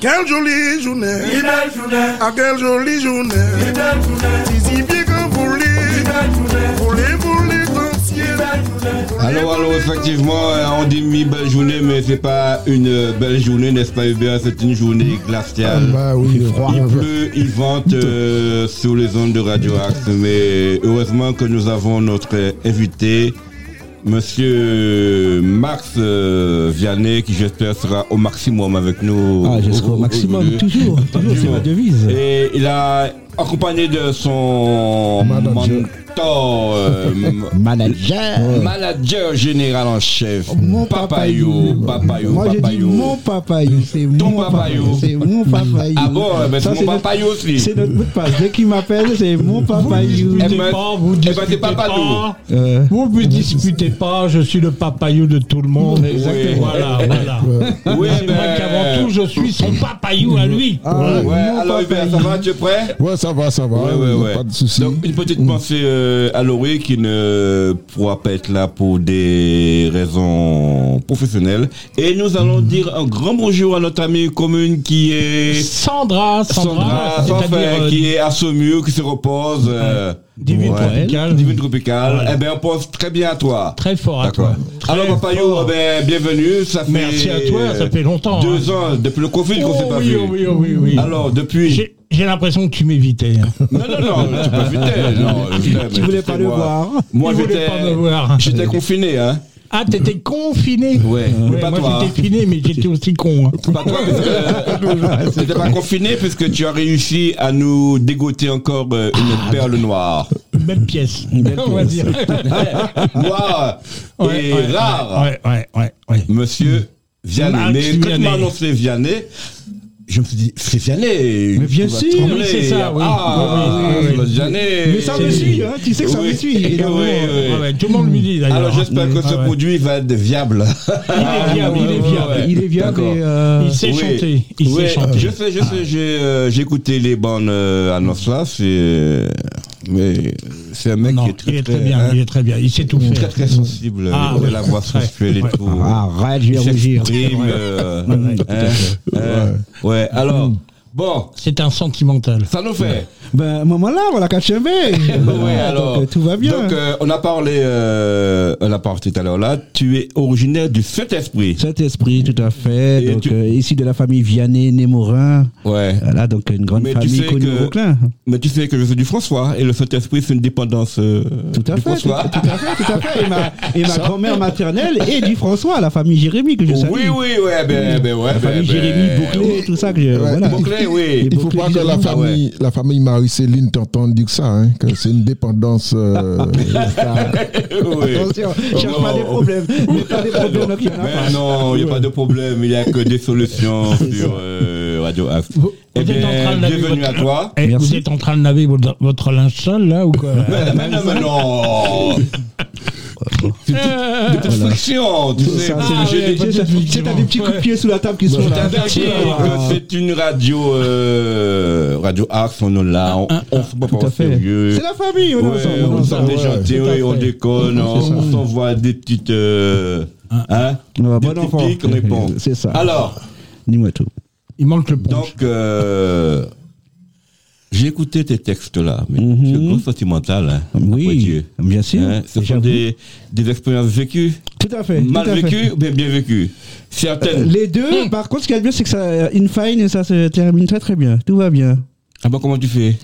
Quelle jolie journée. Ah, quelle jolie journée. Si, si bien que vous voulez. Voulez, voulez, danser. Alors, alors, effectivement, euh, on dit mi belle journée, mais c'est pas une belle journée, n'est-ce pas, Hubert? C'est une journée glaciale. Bah oui, froid. Il pleut, il vente euh, sur les ondes de Radio Axe, mais heureusement que nous avons notre invité, Monsieur Max euh, Vianney, qui j'espère sera au maximum avec nous. Ah, je serai au maximum, toujours, toujours, c'est ma devise. Et il a accompagné de son Manager. Euh, Manager. manager général en chef, Mon Papayou, Papayou, Moi, Papayou. mon papayou. C'est Ton mon papayou. papayou. C'est mon papayou. Ah bon, eh ben, Ça, c'est mon notre- papayou aussi. C'est notre mot de passe. Dès qu'il m'appelle, c'est mon papayou. Eh disputez ben, pas, vous eh ben, disputez pas. Euh, Vous ne me disputez pas, je suis le papayou de tout le monde. Exactement. Voilà, voilà. Oui, C'est ben, moi qu'avant tout, je suis son papayou à lui. Ah, Ouais, alors Hubert, ça papayou. va, tu es prêt? Ouais, ça va, ça va. Ouais, ouais, ouais. Pas de soucis. Donc, une petite pensée euh, qui ne pourra pas être là pour des raisons professionnelles. Et nous allons dire un grand bonjour à notre amie commune qui est Sandra, Sandra, Sandra, c'est-à-dire Sanfer, euh, qui est à Saumur, qui se repose. euh, divine ouais. tropicale. Divine tropicale. Voilà. Eh bien, on pense très bien à toi. Très fort à toi. Très Alors, Papayou, eh ben, bienvenue. Ça fait Merci à toi, ça fait longtemps. Deux hein. ans, depuis le Covid qu'on s'est Oh pas oui, vu. oh oui, oh oui, oui. Alors, depuis. J'ai l'impression que tu m'évitais. Non, non, non, tu peux éviter. Non, putain, Tu voulais pas le moi- voir. Moi, j'étais. voir. J'étais confiné, hein. Ah, t'étais confiné Ouais, mais Ouais, pas moi toi. hein. j'étais finé, mais j'étais aussi con. hein. Pas toi, parce que t'étais pas confiné puisque tu as réussi à nous dégoter encore euh, une perle noire. Une belle pièce, on va dire. Noire et Ouais, rare. Ouais, ouais, ouais. Monsieur Vianney. Max Mais quand tu Vianney. m'as annoncé Vianney, je me suis dit, c'est Vianney. Mais bien sûr, c'est ça, oui. Ah, Oui, oui, Vianney. Mais ça me suit, hein. Tu sais que ça me suit. Oui, oui. Ouais, tout le monde lui dit d'ailleurs. Alors j'espère que ce Ah produit va être viable. Il est viable, il est viable. Il est viable euh, Il sait chanter. Il sait chanter. Je sais, je sais, j'ai euh, écouté les bandes euh, annonces là, c'est euh, mais c'est un mec Non, qui est très il est très, très bien, hein, il est très bien. Il sait tout très faire. très sensible, Ah, il a ouais. la voix Très. sensuelle et Ouais. tout. Arrête, je vais Il rougir. euh, Ouais, ouais, hein, hein, ouais. Alors bon, C'est un sentimental. ça nous fait. Ben, maman là, voilà, qu'à chevet. Ouais, alors, Donc, euh, tout va bien. Donc, euh, on a parlé, euh, on a parlé tout à l'heure là. Tu es originaire du Saint-Esprit. Saint-Esprit, tout à fait. Et Donc, tu- euh, issu de la famille Vianney, Némorin. Ouais. Voilà, donc une grande Mais tu famille sais connue que- au Vauclin. Mais tu sais que je suis du François et le Saint-Esprit c'est une dépendance euh, Tout à du fait, tout, François. tout à fait, tout à fait. Et ma, et ma grand-mère maternelle est du François, la famille Jérémy que je salue. Oui, oui, ouais, ben, ben ouais. La ben, famille ben, Jérémy, Bouclé, tout ça que je, Ouais, voilà. Bouclé, oui. Et Il faut Bouclé pas que la famille, la famille Marie-Céline t'entende dire ça, hein, que c'est une dépendance. euh, oui. Attention, cherche pas Oh. des problèmes. Mais pas des problèmes, donc il y en a pas. Non, il n'y a pas de problème, il n'y a que des solutions sur euh, Radio Axe. Vous, Eh vous êtes en bien, de bienvenue votre... à toi. Eh, Merci. vous êtes en train de laver votre, votre linge sale là ou quoi? Mais, mais non, mais non C'est une petite friction, tu sais. Ah, t'as des petits coups de pied sous la table qui sont là. t'avertis que c'est une radio, euh, radio Axe, on est là, on, on se prend Tout pas sérieux. C'est la famille, on est Ouais, ensemble. on est déconne, on, s'envoie des petites, euh, hein, des bon petites enfant. piques, on répond. C'est ça. Alors, Dis-moi tout. Il manque le punch. donc, euh, j'ai écouté tes textes-là, mais Mhm. c'est gros sentimental, hein, Oui, Dieu. bien sûr. Hein, ce sont des, des expériences vécues, Tout à fait. mal à vécues ou bien bien vécues? Certaines. Les deux, par contre, ce qui est bien, c'est que ça, in fine, ça se termine très très bien. Tout va bien. Ah bon, comment tu fais?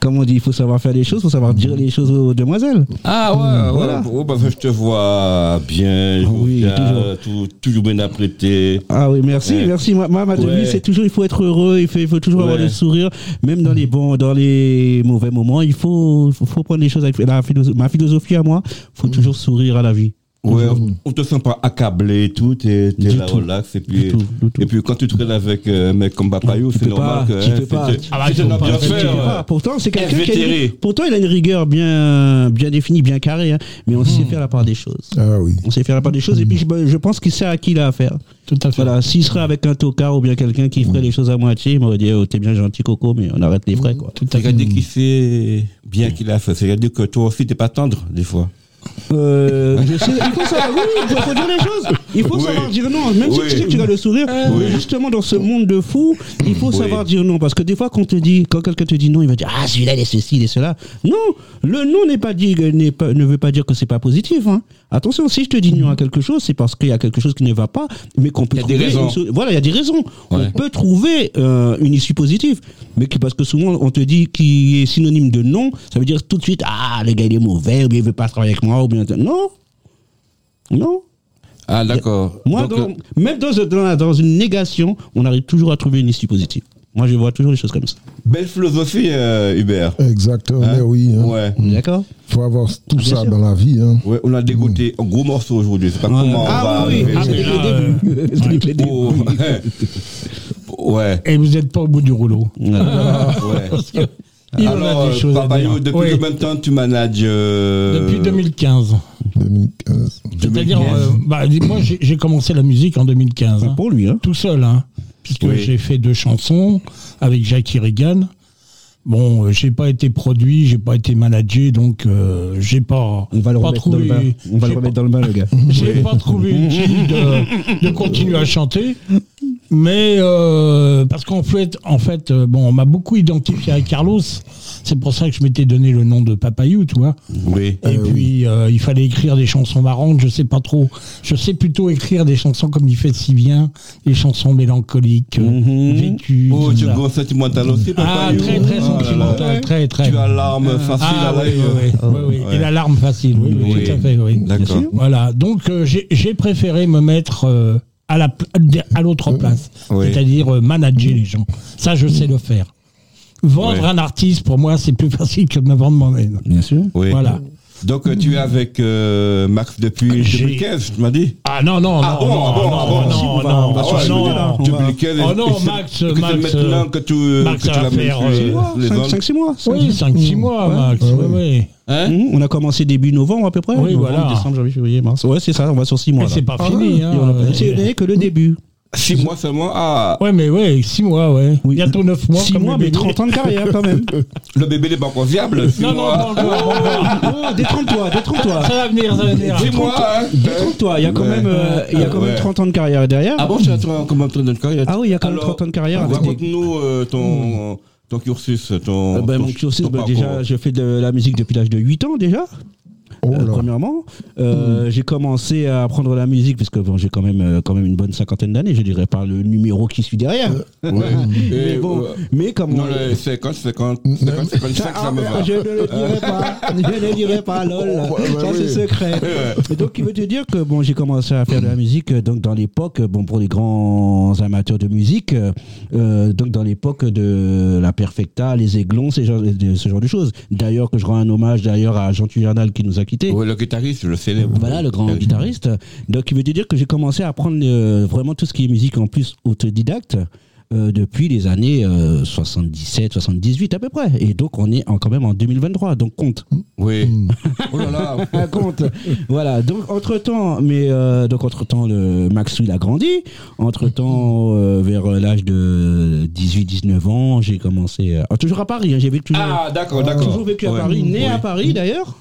Comme on dit, il faut savoir faire les choses, il faut savoir dire les choses aux demoiselles. Ah ouais, Voilà. ouais, parce que je te vois bien, Oui, jovial, tout- toujours bien apprêté. Ah oui, merci, Ouais. merci. Moi, ma, ma devise, c'est toujours, il faut être heureux, il faut, il faut toujours avoir le sourire, même dans les bons, dans les mauvais moments. Il faut, faut, prendre les choses avec la philosophe- ma philosophie à moi. faut toujours sourire à la vie. Ouais, on te sent pas accablé et tout, t'es là tout. relax et puis Du tout, du tout. et puis quand tu te relèves avec euh, un mec comme Bapayou, Tu c'est peux normal pas, que tu hein, peux pas. c'est- Ah bah, pas, tu peux Ah, pourtant, c'est quelqu'un qui a pourtant, il a une rigueur bien, bien définie, bien carrée, hein, mais on sait faire la part des choses. ah oui. On sait faire la part des choses et puis je, je pense qu'il sait à qui il a affaire. Tout à fait. Voilà, s'il serait avec un tocard ou bien quelqu'un qui ferait les choses à moitié, il m'aurait dit oh, t'es bien gentil Coco, mais on arrête les frais quoi. Tout à fait. Regardez qui sait bien qu'il a fait. C'est-à-dire que toi aussi t'es pas tendre des fois. Euh, je sais, il faut savoir, oui, il faut, faut dire les choses. Il faut Oui. savoir dire non, même Oui. si tu sais que tu vas le sourire. mais Justement, dans ce monde de fous, il faut savoir dire non. Parce que des fois, quand, te dit, quand quelqu'un te dit non, il va dire Ah, celui-là, il est ceci, il est cela. Non, le non n'est pas dit, n'est pas, ne veut pas dire que c'est pas positif. hein. Attention, si je te dis non à quelque chose, c'est parce qu'il y a quelque chose qui ne va pas, mais qu'on peut Il y a des trouver raisons. une so- Voilà, il y a des raisons. Ouais. On peut trouver euh, une issue positive. Mais qui, parce que souvent, on te dit qui est synonyme de non, ça veut dire tout de suite Ah, le gars, il est mauvais, ou bien il veut pas travailler avec moi, ou bien. Non. Non. Ah, d'accord. Moi, Donc, dans- euh, même dans, dans la- dans une négation, on arrive toujours à trouver une issue positive. Moi, je vois toujours les choses comme ça. belle philosophie, euh, Hubert. Exactement, Hein? mais oui. hein. Ouais. D'accord faut avoir tout Bien ça sûr. dans la vie. Hein. Ouais, on a dégoûté un gros morceau aujourd'hui. C'est pas comment on Ah va oui, oui. arriver. Ah, le début. Début. Oh. ouais. Et vous n'êtes pas au bout du rouleau. Voilà. ouais. Parce que il en Alors, a des euh, choses à Papa dire. Yo, depuis Oui, combien de temps tu manages euh, depuis 2015. 2015. C'est-à-dire, 2015. euh, bah, moi j'ai j'ai commencé la musique en 2015. hein. Pour lui, hein. tout seul, hein, puisque Oui. j'ai fait deux chansons avec Jackie Regan. Bon, euh, j'ai pas été produit, j'ai pas été managé, donc euh, j'ai pas, On va le pas remettre dans le bain. trouvé, On va le remettre dans le bain, le gars. j'ai pas trouvé utile de, de continuer à chanter, mais euh, parce qu'en fait, en fait, euh, bon, on m'a beaucoup identifié avec Carlos. C'est pour ça que je m'étais donné le nom de Papayou, tu vois. Oui. Et puis euh, il fallait écrire des chansons marrantes, je sais pas trop. Je sais plutôt écrire des chansons comme il fait si bien, des chansons mélancoliques, euh, Mhm. vécues. Oh, tu es grand sentimental aussi, Papa Ah, très très là là. sentimental, très très. Tu as l'arme facile Ah à oui, oui, oui, oui, oui. Ouais. Et la larme facile, oui, oui, Oui. tout à fait, oui. D'accord. Voilà, donc euh, j'ai j'ai préféré me mettre euh, à la à l'autre place, Oui. c'est-à-dire euh, manager les gens. Ça, je sais le faire. Vendre Oui. un artiste, pour moi, c'est plus facile que de me vendre moi-même. Bien sûr. Oui. Voilà. Donc, euh, tu es avec euh, Max depuis 2015, tu m'as dit Ah non, non, Ah non, bon, non, ah bon, non, ah bon. non, Si, non, on va- non, oh, non, non. 2015, Oh non, et c'est- Max, que Max, maintenant que tu, euh, Max, que tu l'as sur euh, les- les ondes. 5-6 mois. Oui, 5-6 mois, Max, oui, oui. Hein Mhm. On a commencé début novembre à peu près. Oui, Novembre, voilà. Décembre, janvier, février, mars. Ouais, c'est ça, on va sur 6 mois. Mais c'est pas Ah, fini, hein. Et on a- Euh, C'est n'est que le début. Six mois seulement. Ah, Ouais, mais ouais, 6 mois, ouais. Oui. Bientôt 9 mois. 6 comme mois, mais bébé. 30 ans de carrière quand même. le bébé n'est pas encore viable. Six Non, non, mois. encore, pas encore. Oh, détrompe-toi, détrompe-toi. Ça va venir, ça va venir. Six mois, hein Détrompe-toi, il y a quand Ouais. même, euh, il y a quand même Ouais. 30 ans de carrière derrière. Ah bon, tu as toi, comment tu as de carrière? Ah oui, il y a quand même Alors, 30 ans de carrière Raconte-nous euh, ton, ton cursus, ton. Euh, ben, ton- mon cursus, ton ben, déjà, je fais de la musique depuis l'âge de 8 ans déjà. Oh euh, premièrement, Euh, j'ai commencé à apprendre la musique parce que bon, j'ai quand même euh, quand même une bonne cinquantaine d'années, je dirais par le numéro qui suit derrière. Ouais. mais bon, mais comme Non, on- le 50, 50, 50, 55, ça me va. je ne le dirai pas, je ne dirai pas, lol. Oh, ça c'est oui. secret. Et donc, il veut te dire que bon, j'ai commencé à faire de la musique donc dans l'époque, bon, pour les grands amateurs de musique, euh, donc dans l'époque de la Perfecta, les Aiglons, ce genre, de- ce genre de choses. D'ailleurs, que je rends un hommage d'ailleurs à Jean Tujardal qui nous a quittés. Ouais, le guitariste, je le célèbre. Voilà, le grand guitariste. Donc, il veut dire que j'ai commencé à apprendre euh, vraiment tout ce qui est musique en plus autodidacte euh, depuis les années euh, 77, 78 à peu près. Et donc, on est en- quand même en 2023. Donc, compte. Oui. Oh là là. Ah, compte. voilà. Donc, entre-temps, mais euh, donc, entre-temps, le Max, il a grandi. Entre-temps, euh, vers l'âge de 18, 19 ans, j'ai commencé. euh, toujours à Paris. hein, j'ai vécu. Ah, d'accord, d'accord. Toujours vécu à Ouais. Paris, né à Paris d'ailleurs.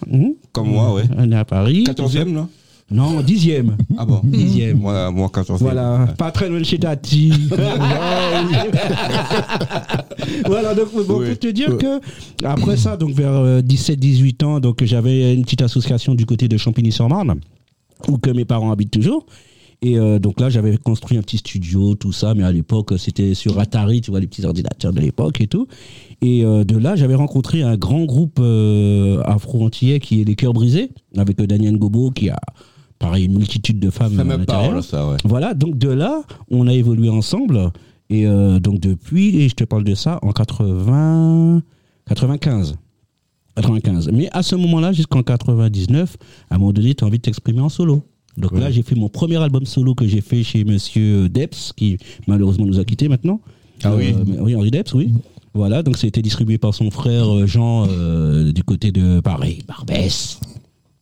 Comme moi, ouais. Né à Paris. 14e, non Non, dixième. Ah bon Dixième. Moi, moi 14e. Voilà, pas très loin de chez Tati. voilà, donc bon, Oui. pour te dire que après ça, donc vers 17-18 ans, donc j'avais une petite association du côté de Champigny-sur-Marne, où que mes parents habitent toujours. Et euh, donc là, j'avais construit un petit studio, tout ça, mais à l'époque, c'était sur Atari, tu vois, les petits ordinateurs de l'époque et tout. Et euh, de là, j'avais rencontré un grand groupe euh, afro-antillais qui est Les Cœurs Brisés, avec euh, Daniel Gobo, qui a, pareil, une multitude de femmes Ça me parle, ça, ouais. Voilà, donc de là, on a évolué ensemble. Et euh, donc depuis, et je te parle de ça en 80, 95. 95. Mais à ce moment-là, jusqu'en 99, à un moment donné, tu as envie de t'exprimer en solo. Donc là, j'ai fait mon premier album solo que j'ai fait chez Monsieur Deps, qui malheureusement nous a quittés maintenant. Ah oui. Euh, oui, Henri Deps, oui. Voilà, donc ça a été distribué par son frère euh, Jean euh, du côté de Paris, Barbès.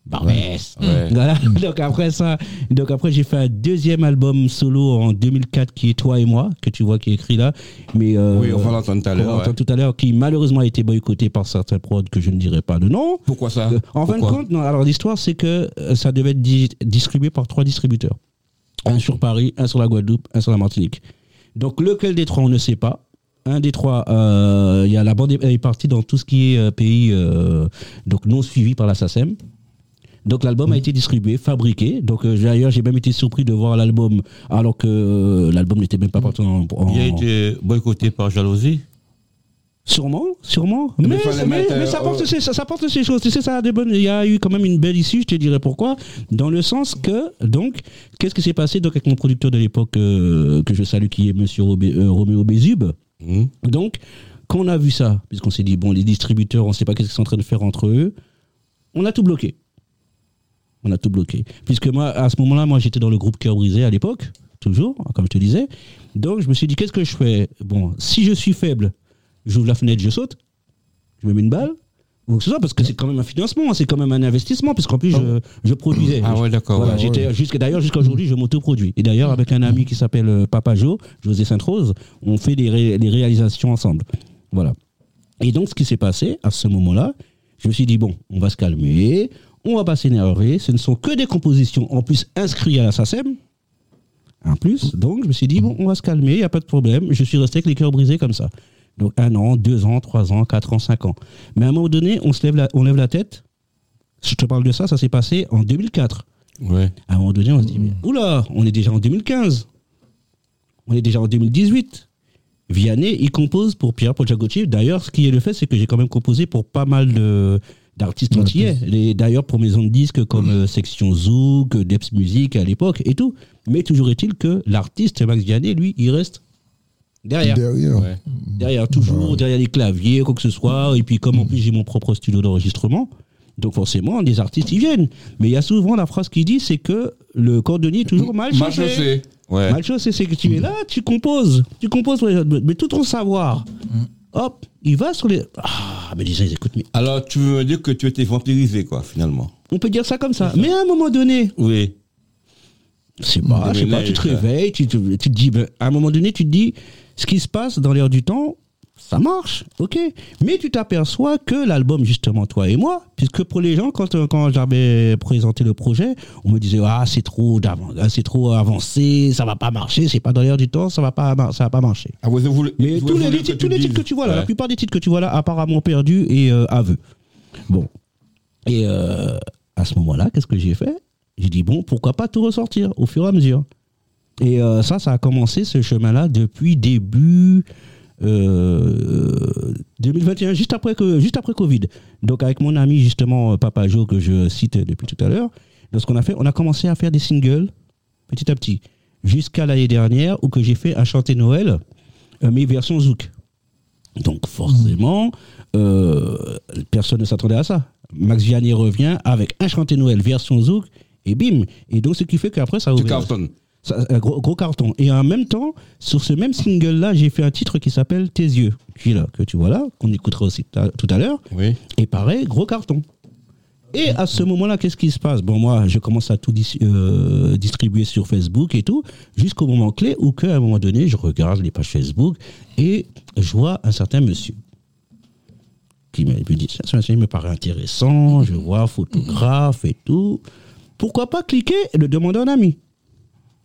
Barbès. Ouais. Voilà. Donc après ça, donc après j'ai fait un deuxième album solo en 2004 qui est Toi et moi, que tu vois qui est écrit là. Mais euh, Oui, on va l'entendre tout à l'heure, ouais. tout à l'heure, qui malheureusement a été boycotté par certains prods que je ne dirai pas de nom. Pourquoi ça? En fin de compte, non, alors l'histoire c'est que euh, ça devait être di- distribué par trois distributeurs. Un sur Paris, un sur la Guadeloupe, un sur la Martinique. Donc lequel des trois on ne sait pas. Un des trois, euh, il y a la bande est- est partie dans tout ce qui est euh, pays euh, donc non suivi par la SACEM. Donc l'album a été distribué, fabriqué. Donc euh, d'ailleurs j'ai même été surpris de voir l'album alors que euh, l'album n'était même pas parti en, en- Il a été boycotté par jalousie. Sûrement, sûrement. Mais Mais, fallait mais- mettre, mais euh, ça, porte euh, ses, ça, ça porte ses choses. Tu sais, ça a des bonnes. Il y a eu quand même une belle issue, je te dirais pourquoi. Dans le sens que, donc, qu'est-ce qui s'est passé donc, avec mon producteur de l'époque, euh, que je salue, qui est monsieur Robé- euh, Roméo Bézube. Hmm. Donc, quand on a vu ça, puisqu'on s'est dit, bon, les distributeurs, on ne sait pas qu'est-ce qu'ils sont en train de faire entre eux, on a tout bloqué. On a tout bloqué. Puisque moi, à ce moment-là, moi, j'étais dans le groupe Cœur Brisé à l'époque, toujours, comme je te disais. Donc, je me suis dit, qu'est-ce que je fais? Bon, si je suis faible, j'ouvre la fenêtre, je saute, je me mets une balle, ou que ce soit, parce que c'est quand même un financement, c'est quand même un investissement, puisqu'en plus, je, je produisais. Ah ouais, d'accord. Voilà, ouais. j'étais jusqu'à d'ailleurs jusqu'à aujourd'hui, je m'autoproduis. Et d'ailleurs avec un ami qui s'appelle euh, Papa Jo, José Sainte-Rose, on fait des, ré- des réalisations ensemble. Voilà. Et donc ce qui s'est passé à ce moment-là, je me suis dit bon, on va se calmer, on va pas s'énerver, ce ne sont que des compositions en plus inscrites à la SACEM. En plus, donc je me suis dit bon, on va se calmer, il y a pas de problème. Je suis resté avec les cœurs brisés comme ça. Donc un an, deux ans, trois ans, quatre ans, cinq ans. Mais à un moment donné, on se lève la, on lève la tête. Je te parle de ça, ça s'est passé en 2004. Ouais. À un moment donné, on se dit, mais oula, on est déjà en 2015. On est déjà en 2018. Vianney, il compose pour Pierre Podjagotti. D'ailleurs, ce qui est le fait, c'est que j'ai quand même composé pour pas mal de- d'artistes. Les- D'ailleurs, pour maisons de disques comme euh, Section Zouk, Deps Music à l'époque et tout. Mais toujours est-il que l'artiste Max Vianney, lui, il reste derrière. Derrière. Ouais. Derrière, toujours, derrière les claviers, quoi que ce soit. Et puis, comme en plus j'ai mon propre studio d'enregistrement, donc forcément, des artistes, ils viennent. Mais il y a souvent la phrase qui dit, c'est que le cordonnier est toujours mal Mal chaussé. chaussé. Ouais. Mal chaussé, c'est que tu es là, tu composes. Tu composes, mais tout ton savoir. Hop, il va sur les... Ah, mais gens, ils écoutent, mais Alors, tu veux me dire que tu étais vampirisé, quoi, finalement? On peut dire ça comme ça. Mais à un moment donné, Oui. c'est pas, je sais pas, tu te réveilles, tu te, tu te dis, ben, à un moment donné, tu te dis, ce qui se passe dans l'air du temps, ça marche, ok. Mais tu t'aperçois que l'album, justement, toi et moi, puisque pour les gens, quand, euh, quand j'avais présenté le projet, on me disait, ah, c'est trop, ah, c'est trop avancé, ça va pas marcher, c'est pas dans l'air du temps, ça va pas, ça va pas marcher. Ah, vous voulez, Mais vous tous les, titres, tous les titres que tu vois là, la plupart des titres que tu vois là, apparemment perdus et euh, aveux. Bon. Et euh, à ce moment-là, qu'est-ce que j'ai fait? J'ai dit, bon, pourquoi pas tout ressortir au fur et à mesure? Et euh, ça, ça a commencé ce chemin-là depuis début euh, 2021, juste après, que, juste après Covid. Donc avec mon ami justement euh, Papa Jo que je cite depuis tout à l'heure, lorsqu'on a fait, on a commencé à faire des singles petit à petit, jusqu'à l'année dernière où que j'ai fait un chanté Noël, euh, mais version zouk. Donc forcément, euh, personne ne s'attendait à ça. Max Vianney revient avec un chanté Noël version zouk et bim. Et donc ce qui fait qu'après ça Tu cartonnes. Ça, un gros, gros carton. Et en même temps, sur ce même single-là, j'ai fait un titre qui s'appelle Tes yeux, qui là, que tu vois là, qu'on écoutera aussi tout à l'heure. Oui. Et pareil, gros carton. Et à ce moment-là, qu'est-ce qui se passe? Bon, moi, je commence à tout dis- euh, distribuer sur Facebook et tout, jusqu'au moment clé où, qu'à un moment donné, je regarde les pages Facebook et je vois un certain monsieur qui me dit monsieur, il me paraît intéressant, je vois photographe et tout. Pourquoi pas cliquer et le demander à un ami?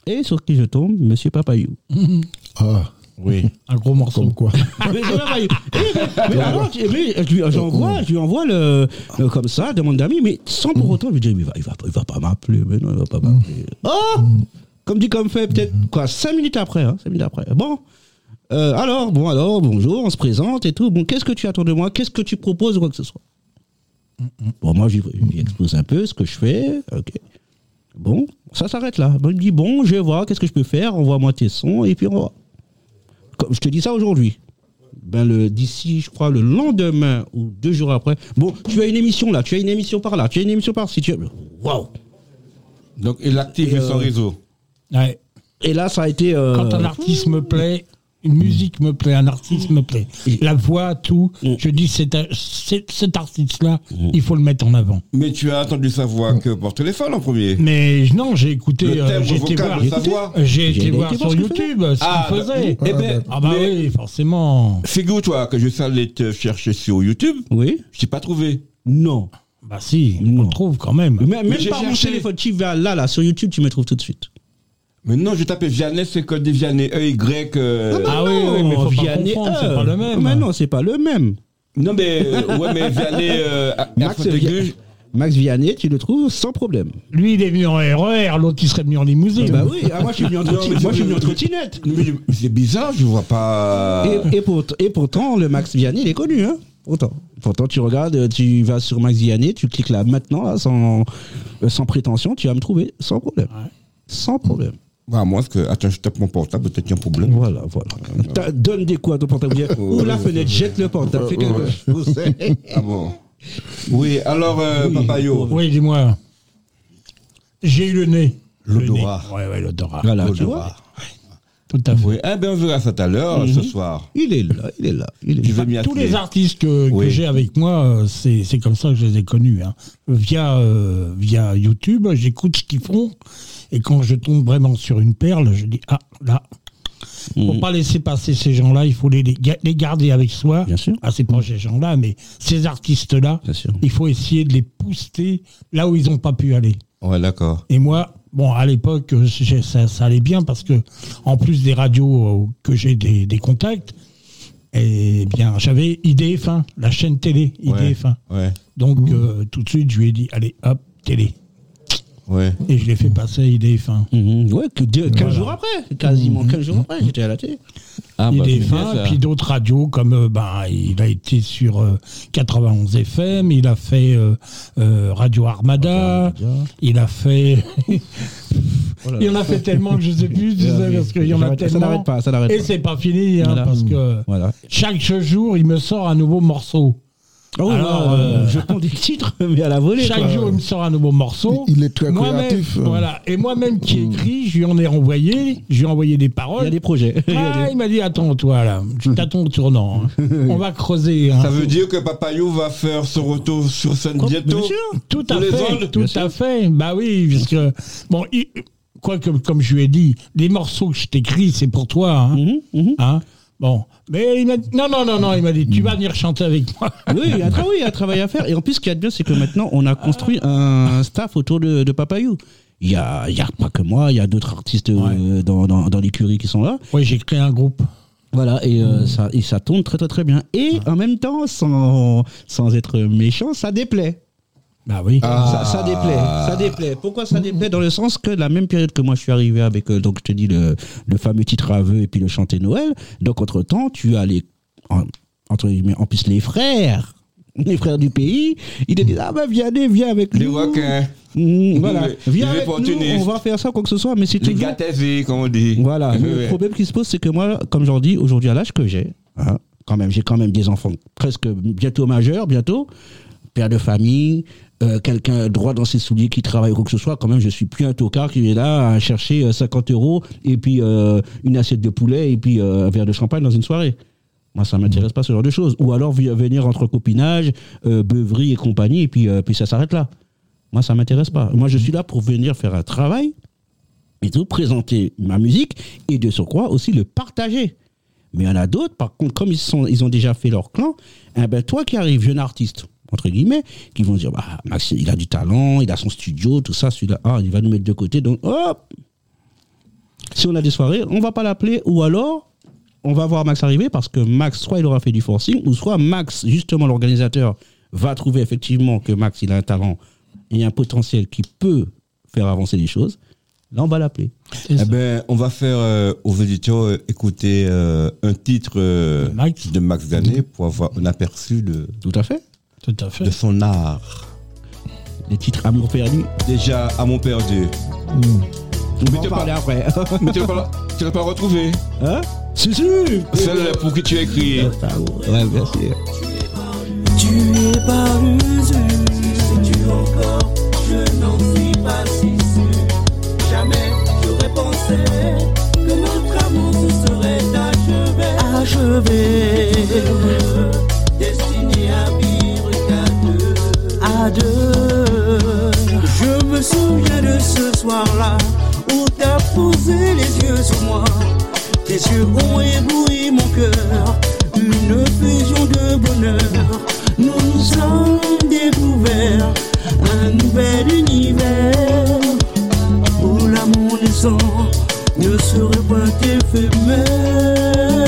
Et sur qui je tombe Monsieur Papayou. Ah, Oui. Un gros morceau. comme quoi. Monsieur Papayou. Et- mais alors, tu- mais je lui- j'envoie, je lui envoie le, le- comme ça, demande d'amis, mais sans pour autant lui dire, mais il va, il va, pas- il va pas m'appeler, mais non, il va pas m'appeler. Oh Comme dit, comme fait, peut-être, quoi, cinq minutes après, hein, cinq minutes après. Bon. Euh, alors, bon, alors, bonjour, on se présente et tout. Bon, qu'est-ce que tu attends de moi? Qu'est-ce que tu proposes ou quoi que ce soit? Bon, moi, je lui je lui expose un peu ce que je fais. Ok. Bon, ça s'arrête là. Bon, il me dit, bon, je vais voir, qu'est-ce que je peux faire? Envoie-moi tes sons et puis on va. Comme je te dis ça aujourd'hui. Ben le d'ici, je crois, le lendemain ou deux jours après. Bon, tu as une émission là, tu as une émission par là, tu as une émission par ci. Tu as... Waouh Donc, il active Et, son réseau. Ouais. Et là, ça a été. euh, Quand un artiste me plaît, Une musique me plaît, un artiste me plaît. La voix, tout. Mm. Je dis, c'est- cet artiste-là, il faut le mettre en avant. Mais tu as entendu sa voix que par téléphone en premier. Mais non, j'ai écouté, euh, j'ai été voir, de sa voix. j'ai été été voir sur ce qu'il YouTube ce Ah, qu'il faisait. Eh ben, Ah bah mais oui, forcément. figure-toi que je suis allé te chercher sur YouTube, Oui je t'ai pas trouvé. Non. Bah si, on le trouve quand même. Mais même j'ai par mon cherché. téléphone, tu vas là, là, sur YouTube, tu me trouves tout de suite. Mais non, je tapais Vianney, c'est code des Vianney, E-Y. euh, Ah oui, oui, mais faut pas Vianney, confondre, c'est euh, pas le même. Mais non, c'est pas le même. Non, mais, euh, ouais, mais Vianney, euh, Max, Vianney, tu le trouves sans problème. Lui, il est venu en RER, l'autre, il serait venu en limousine. Bah oui, ah, moi je suis venu en Non, mais trottinette. Moi je suis venu en trottinette. c'est bizarre, je vois pas. Et, et, pour- et pourtant, le Max Vianney, il est connu, hein. Pourtant. Pourtant, tu regardes, tu vas sur Max Vianney, tu cliques là maintenant, là, sans, euh, sans prétention, tu vas me trouver sans problème. Ouais. Sans problème. Bah, moi, parce que, attends, je tape mon portable, peut-être qu'il y a un problème. Voilà, voilà. T'as- Donne des coups à ton portable. Ouvre la fenêtre, jette le portable, fais quelque chose. Ah bon Oui, alors, euh, Papayo. Oui, dis-moi. J'ai eu le nez. Le L'odorat. nez. Ouais, ouais, l'odorat. Voilà, tu vois. Tout à fait. Oui, eh ben, on verra ça tout à l'heure, ce soir. Il est là, il est là. Il est Je là. m'y Tous atteler. les artistes que, que Oui. j'ai avec moi, euh, c'est c'est comme ça que je les ai connus. hein. Via, euh, via YouTube, j'écoute ce qu'ils font. Et quand je tombe vraiment sur une perle, je dis Ah, là. Faut pas laisser passer ces gens-là, il faut les, les ga- les garder avec soi. Bien sûr. Ah, c'est pas ces gens-là, mais ces artistes-là, il faut essayer de les pousser là où ils n'ont pas pu aller. Ouais, d'accord. Et moi, bon, à l'époque, j'ai- ça, ça allait bien parce que, en plus des radios euh, que j'ai des, des contacts, eh bien, j'avais IDF1, la chaîne télé IDF1. Ouais, Donc, euh, tout de suite, je lui ai dit, allez, hop, télé. Ouais. Et je l'ai fait passer à IDF1. Mhm. Ouais, que deux- 15 jours après, quasiment 15 jours après, j'étais à la télé. Ah, bah, c'est bien, IDF1, ça. puis d'autres radios comme euh, ben, il a été sur euh, 91 FM, il a fait euh, euh, Radio Armada, il a fait. il en a fait tellement que je sais plus, tu sais, parce qu'il y en a Ça tellement. n'arrête pas, ça n'arrête Et pas. c'est pas fini, hein, Voilà. parce que Voilà. chaque jour, il me sort un nouveau morceau. Oh, Alors, là, euh, je prends des titres, mais à la volée. Chaque quoi. jour, il me sort un nouveau morceau. Il est très Moi-même, créatif. Voilà. Et moi-même qui écris, je lui en ai renvoyé, je lui ai envoyé des Il y paroles. a des projets. Ah, des- il m'a dit attends toi là, t'as ton tournant. hein. On va creuser. hein. Ça veut dire que Papayou va faire son retour sur scène Oh, bientôt bien sûr. Tout à fait, ondes, tout à fait. Bah oui, parce que bon, il- quoi que comme je lui ai dit, les morceaux que je t'écris, c'est pour toi. Hein, Mhm, mhm. Bon, mais il m'a dit non non non non, il m'a dit tu vas venir chanter avec moi. Oui, il y a un travail, il y a un travail à faire. Et en plus, ce qu'il y a de bien, c'est que maintenant, on a construit un staff autour de, de Papayou. Il y a, il y a pas que moi, il y a d'autres artistes euh, dans, dans, dans l'écurie qui sont là. Oui, j'ai créé un groupe. Voilà, et, euh, ça, et ça tourne très très très bien. Et en même temps, sans, sans être méchant, ça déplaît. Bah oui. Ça, ça déplaît, ça déplaît. Pourquoi ça déplaît? Dans le sens que la même période que moi je suis arrivé avec, euh, donc je te dis, le, le fameux titre aveu et puis le chanter Noël. Donc entre temps, tu as les, en, entre guillemets, en plus les frères, les frères du pays, ils te disent, ah ben viens, viens avec Les nous. Mmh, voilà, viens avec nous, on va faire ça, quoi que ce soit, mais c'est les toujours... gâtés, comme on dit. Voilà, le Ouais. problème qui se pose, c'est que moi, comme j'en dis, aujourd'hui, à l'âge que j'ai, hein, quand même, j'ai quand même des enfants presque bientôt majeurs, bientôt, père de famille, euh, quelqu'un droit dans ses souliers qui travaille ou quoi que ce soit, quand même, je suis plus un tocard qui est là à chercher euh, 50 euros et puis euh, une assiette de poulet et puis euh, un verre de champagne dans une soirée. Moi, ça m'intéresse pas ce genre de choses. Ou alors venir entre copinage, euh, beuverie et compagnie, et puis, euh, puis ça s'arrête là. Moi, ça m'intéresse pas. Moi, je suis là pour venir faire un travail et tout, présenter ma musique et de surcroît aussi le partager. Mais il y en a d'autres, par contre, comme ils, sont, ils ont déjà fait leur clan, eh ben, toi qui arrives, jeune artiste, entre guillemets, qui vont dire, bah, Max, il a du talent, il a son studio, tout ça, celui-là, ah, il va nous mettre de côté, donc hop Si on a des soirées, on va pas l'appeler, ou alors, on va voir Max arriver, parce que Max, soit il aura fait du forcing, ou soit Max, justement, l'organisateur, va trouver effectivement que Max, il a un talent et un potentiel qui peut faire avancer les choses. Là, on va l'appeler. Eh ben, on va faire euh, aux auditeurs euh, écouter euh, un titre euh, De Max. de Max Ganet pour avoir un aperçu de, Tout à fait. Tout à fait. de son art. Les titres Amour perdu. Déjà, à mon perdu. On Mais tu parler après. Mais tu l'as pas, tu l'as pas retrouvé. hein Si, si. Celle pour qui tu as écrit. Ouais, bien sûr. Tu es par usure, sais-tu encore Je n'en suis pas si sûr. Jamais j'aurais pensé que notre amour se serait achevé. achevé. Je me souviens de ce soir-là où t'as posé les yeux sur moi. Tes yeux ont ébloui mon cœur. Une fusion de bonheur. Nous nous sommes découverts un nouvel univers où l'amour naissant ne serait pas éphémère.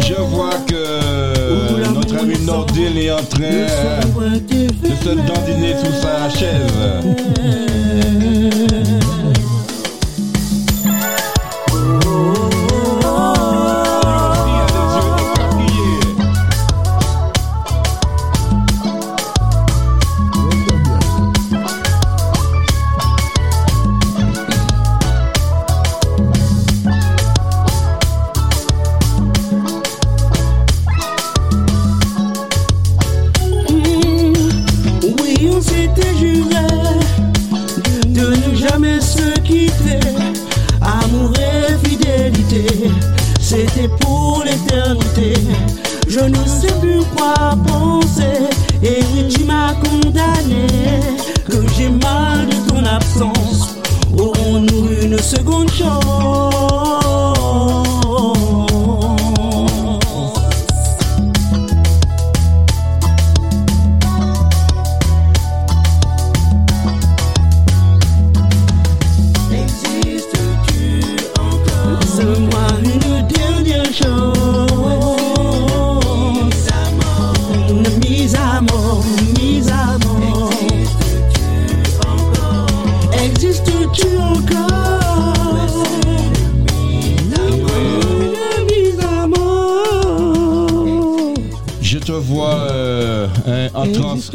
Je vois. Que notre ami Nordil est en train de se dandiner sous sa chaise.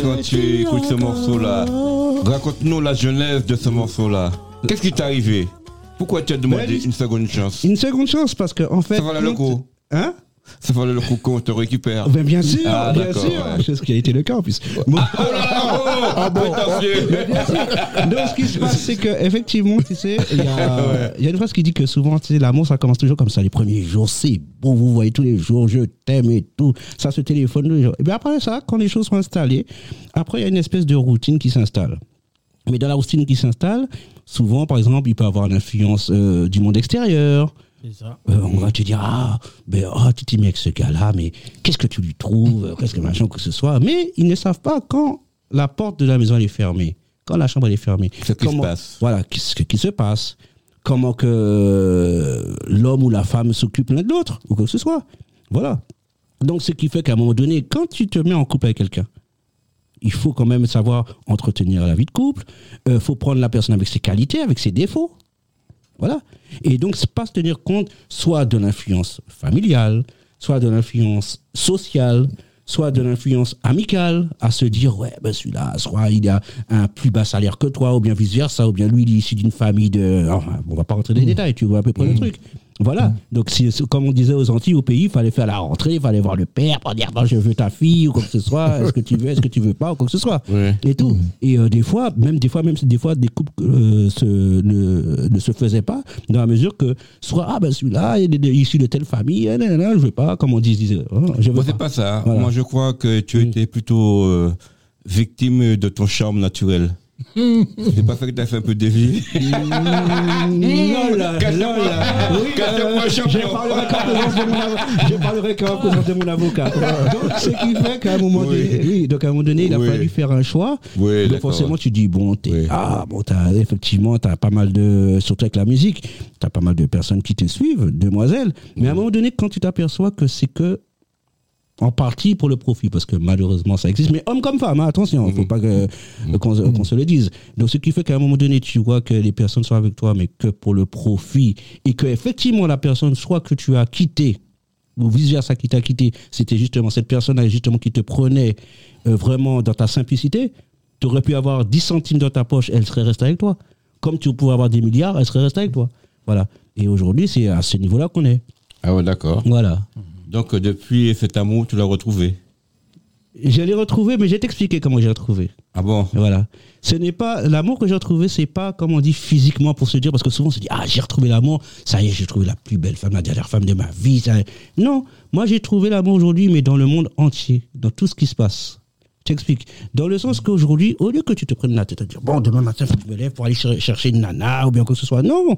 Quand tu écoutes ce morceau-là. Raconte-nous la genèse de ce morceau-là. Qu'est-ce qui t'est arrivé? Pourquoi tu as demandé Ben, une seconde chance? Une seconde chance parce que en fait. Ça valait le coup. Hein? Ça valait le coup qu'on te récupère. Ben, bien sûr, Ah, bien sûr. ouais. C'est ce qui a été le cas en plus. Bon. Oh là oh, attention. Donc, ce qui se passe, c'est que effectivement, tu sais, il y, a- il y a une phrase qui dit que souvent, tu sais, l'amour, ça commence toujours comme ça. Les premiers jours, c'est bon, vous voyez tous les jours, je t'aime et tout. Ça se téléphone tous les jours. Et bien après ça, quand les choses sont installées, après, il y a une espèce de routine qui s'installe. Mais dans la routine qui s'installe, souvent, par exemple, il peut avoir l'influence euh, du monde extérieur. C'est ça. Euh, on va te dire ah ben ah tu t'es mis avec ce gars-là mais qu'est-ce que tu lui trouves qu'est-ce que machin que ce soit mais ils ne savent pas quand la porte de la maison elle est fermée quand la chambre elle est fermée Ce qui se passe? voilà qu'est-ce que- qui se passe? Comment que euh, l'homme ou la femme s'occupe l'un de l'autre ou quoi que ce soit voilà donc ce qui fait qu'à un moment donné quand tu te mets en couple avec quelqu'un il faut quand même savoir entretenir la vie de couple. Il faut prendre la personne avec ses qualités, avec ses défauts. Voilà. Et donc, c'est pas se tenir compte soit de l'influence familiale, soit de l'influence sociale, soit de l'influence amicale, à se dire, ouais, ben celui-là, soit il a un plus bas salaire que toi, ou bien vice-versa, ou bien lui, il est issu d'une famille de... Enfin, on va pas rentrer dans les détails, tu vois à peu près le truc. Voilà. Donc, si, comme on disait aux Antilles, au pays, il fallait faire la rentrée, il fallait voir le père pour dire, je veux ta fille, ou quoi que ce soit, est-ce que tu veux, est-ce que tu veux pas, ou quoi que ce soit. Ouais. Et tout. Et euh, des fois, même des fois, même si des fois, des couples euh, se, ne, ne se faisaient pas, dans la mesure que, soit, ah ben celui-là, il est issu de telle famille, eh, nan, nan, nan, je veux pas, comme on disait, oh, je veux Moi, pas. ça. Voilà. Moi, je crois que tu étais plutôt euh, victime de ton charme naturel. c'est pas ça que t'as fait un peu dévier. Non, là. Oui, euh, je parlerai qu'en présence de mon avocat. Donc, ce qui fait qu'à un moment donné, oui, donc à un moment donné, il a fallu faire un choix. Oui, donc forcément, tu dis, bon, t'es, ah, bon, t'as, effectivement, t'as pas mal de, surtout avec la musique, t'as pas mal de personnes qui te suivent, demoiselles. Mais à un moment donné, quand tu t'aperçois que c'est que, en partie pour le profit, parce que malheureusement ça existe, mais homme comme femme, hein, attention, faut pas que, qu'on, se- le dise. Donc ce qui fait qu'à un moment donné, tu vois que les personnes sont avec toi, mais que pour le profit, et que effectivement la personne, soit que tu as quitté, ou vice versa qui t'a quitté, c'était justement cette personne justement qui te prenait euh, vraiment dans ta simplicité, tu aurais pu avoir 10 centimes dans ta poche, elle serait restée avec toi. Comme tu pouvais avoir des milliards, elle serait restée avec toi. Voilà. Et aujourd'hui, c'est à ce niveau-là qu'on est. Ah ouais, d'accord. Voilà. Donc, euh, depuis cet amour, tu l'as retrouvé. Je l'ai retrouvé, mais je vais t'expliquer comment j'ai retrouvé. Ah bon Voilà. Ce n'est pas l'amour que j'ai retrouvé, c'est pas comme on dit physiquement pour se dire parce que souvent on se dit ah j'ai retrouvé l'amour, ça y est j'ai trouvé la plus belle femme, la dernière femme de ma vie. ça. Non, moi j'ai trouvé l'amour aujourd'hui, mais dans le monde entier, dans tout ce qui se passe. Je t'explique. Dans le sens qu'aujourd'hui, au lieu que tu te prennes la tête à dire bon demain matin faut que je me lève pour aller cher- chercher une nana ou bien quoi que ce soit, non.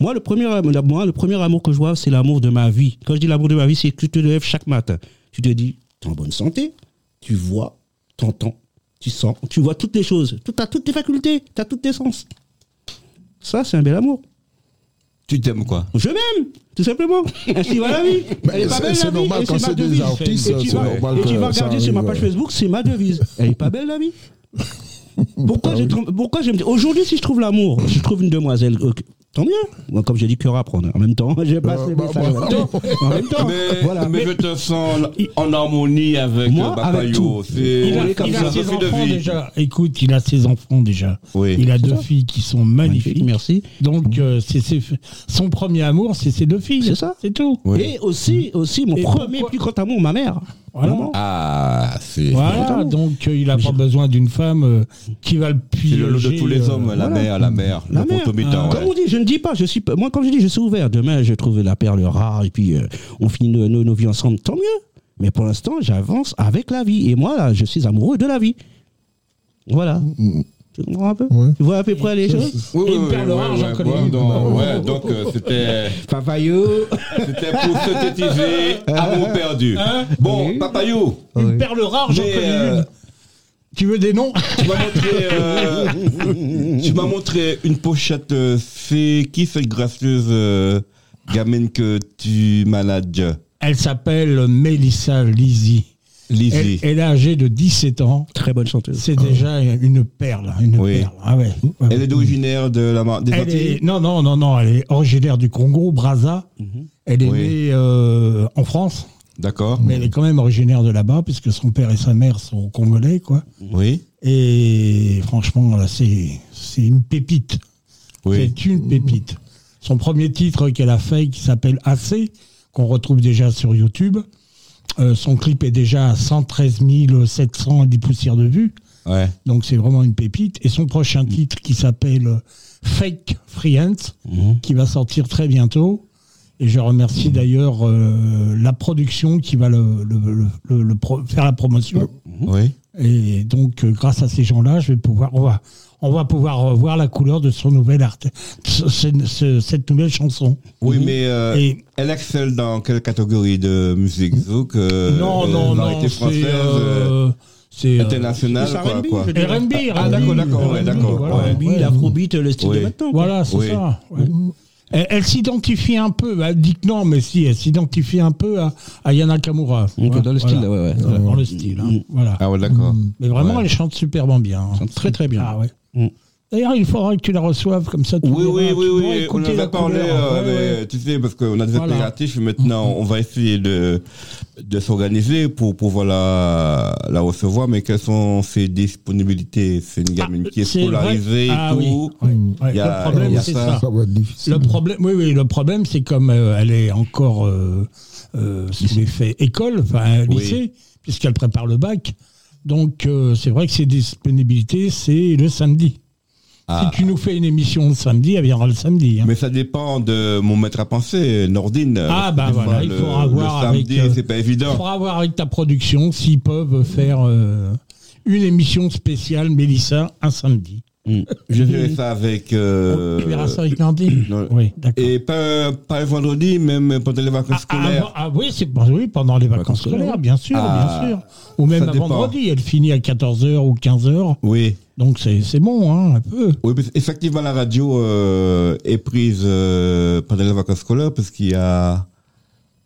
Moi le premier, moi le premier amour que je vois c'est l'amour de ma vie. Quand je dis l'amour de ma vie, c'est que tu te lèves chaque matin, tu te dis t'es en bonne santé, tu vois, t'entends, tu sens, tu vois toutes les choses, tu as toutes tes facultés, tu as toutes tes sens. Ça, c'est un bel amour. Tu t'aimes quoi? Je m'aime, tout simplement. Ainsi va la vie. Elle est pas c'est- belle, la vie, normal quand c'est des devise. artistes, Et tu vas- normal Et tu que vas ça regarder sur ma page. Facebook, c'est ma devise. Elle est pas belle, la vie pourquoi, Ah oui. pourquoi je me dis aujourd'hui si je trouve l'amour, je trouve une demoiselle, tant mieux. Moi, comme j'ai dit, cœur à prendre. En même temps, je passe Euh, les bah, messages. bah, en même temps. En même temps. mais, voilà. mais je te sens en harmonie avec Moi, avec tout. Il a, il ses enfants déjà. Écoute, il a ses enfants déjà. Oui. Il a deux ça. filles qui sont magnifiques. Merci. Donc, euh, c'est ses- son premier amour, c'est ses deux filles. C'est ça. C'est tout. Oui. Et aussi, aussi mon Et premier pourquoi- plus grand amour, ma mère. Voilà. Ah, c'est Voilà, donc euh, il n'a pas besoin d'une femme euh, qui va le c'est piéger. le lot de tous les euh, hommes, la voilà. mère, la mère, La le mère. concomitant, Comme ouais. on dit, je ne dis pas, je suis, pas- moi comme je dis, je suis ouvert. Demain, je vais trouver la perle rare et puis euh, on finit nos, nos- nos vies ensemble, tant mieux. Mais pour l'instant, j'avance avec la vie. Et moi, là, je suis amoureux de la vie. Voilà. Tu comprends un peu Ouais. Tu vois à peu près les choses Oui, Et une perle rare, j'en connais bon, une. donc, ouais, donc euh, c'était Papayou. c'était pour synthétiser amour perdu. Bon, Oui. Papayou, Une perle rare, j'en connais euh, une. Tu veux des noms tu m'as montré, euh, tu m'as montré une pochette. euh, C'est qui cette gracieuse euh, gamine que tu manages, Elle s'appelle Mélissa Lizzy. Elle, Lizzie elle est âgée de 17 ans. Très bonne chanteuse. C'est déjà une perle. Une Oui. perle. Ah ouais. Elle est originaire de la mar- des Elle Antilles. est- non, non, non, non. Elle est originaire du Congo, Brazza. Elle est Oui. née euh, en France, D'accord. mais elle est quand même originaire de là-bas, puisque son père et sa mère sont congolais, quoi. Oui. Et franchement, là, c'est c'est une pépite. Oui. C'est une pépite. Son premier titre qu'elle a fait, qui s'appelle AC, qu'on retrouve déjà sur YouTube. Euh, son clip est déjà à 113 710 poussières de vues. Ouais. Donc c'est vraiment une pépite. Et son prochain titre qui s'appelle euh, Fake Friends, Mhm. qui va sortir très bientôt. Et je remercie d'ailleurs euh, la production qui va le, le- le- le- le pro- faire la promotion. Oui. Et donc, euh, grâce à ces gens-là, je vais pouvoir, on va, on va pouvoir euh, voir la couleur de son nouvel art, ce- ce- ce- cette nouvelle chanson. Oui, mais euh, Et- elle excelle dans quelle catégorie de musique Zouk euh, non, euh, non, variété non, française, c'est euh, euh, c'est euh, internationale, c'est quoi, R&B, quoi. R&B, Ah, d'accord, d'accord, ouais, R&B, d'accord, voilà, ouais. Oui, ouais. l'afrobeat, le style Oui. de maintenant. quoi. Voilà, c'est Oui. ça. ouais. Elle, elle s'identifie un peu, elle dit que non, mais si, elle s'identifie un peu à, à Yana Kamura. Dans le voilà. style, ouais, ouais. Voilà, Dans le style, hein, voilà. Ah ouais, d'accord. Mais vraiment, Ouais. elle chante superbement bien. hein. Chante très, très bien. Ah ouais. Mm. D'ailleurs, il faudra que tu la reçoives comme ça. tu Oui, oui, tu oui, oui. On en a parlé, euh, Ouais, mais, ouais. tu sais, parce qu'on a des Voilà. impératifs. Maintenant, on va essayer de, de s'organiser pour pouvoir la, la recevoir. Mais quelles sont ses disponibilités? C'est une gamine qui est c'est vrai. scolarisée Ah et oui, tout. Il y a- le problème, c'est ça. ça. Ça va être difficile. Le problème, oui, oui, le problème, c'est comme euh, elle est encore euh, euh, sous l'effet école, enfin Oui. lycée, puisqu'elle prépare le bac. Donc, euh, c'est vrai que ses disponibilités, c'est le samedi. Ah. Si tu nous fais une émission le samedi, elle viendra le samedi. hein. Mais ça dépend de mon maître à penser, Nordine. Ah, bah voilà, il le- faudra le voir samedi, avec, euh, c'est pas Il évident. faudra voir avec ta production s'ils peuvent faire euh, une émission spéciale Mélissa un samedi. Mm. Je verrai ça avec. euh, tu verras ça avec. Oui, d'accord. Et pas, pas le vendredi, même pendant les vacances Ah, scolaires. ah, ah, oui, c'est oui, pendant les vacances Vacances scolaires, bien sûr, Ah, bien sûr. Ou même dépend. vendredi, elle finit à 14h ou 15h. Oui. Donc c'est c'est bon, hein, un peu. Oui, parce effectivement, la radio euh, est prise euh, pendant les vacances scolaires parce qu'il y a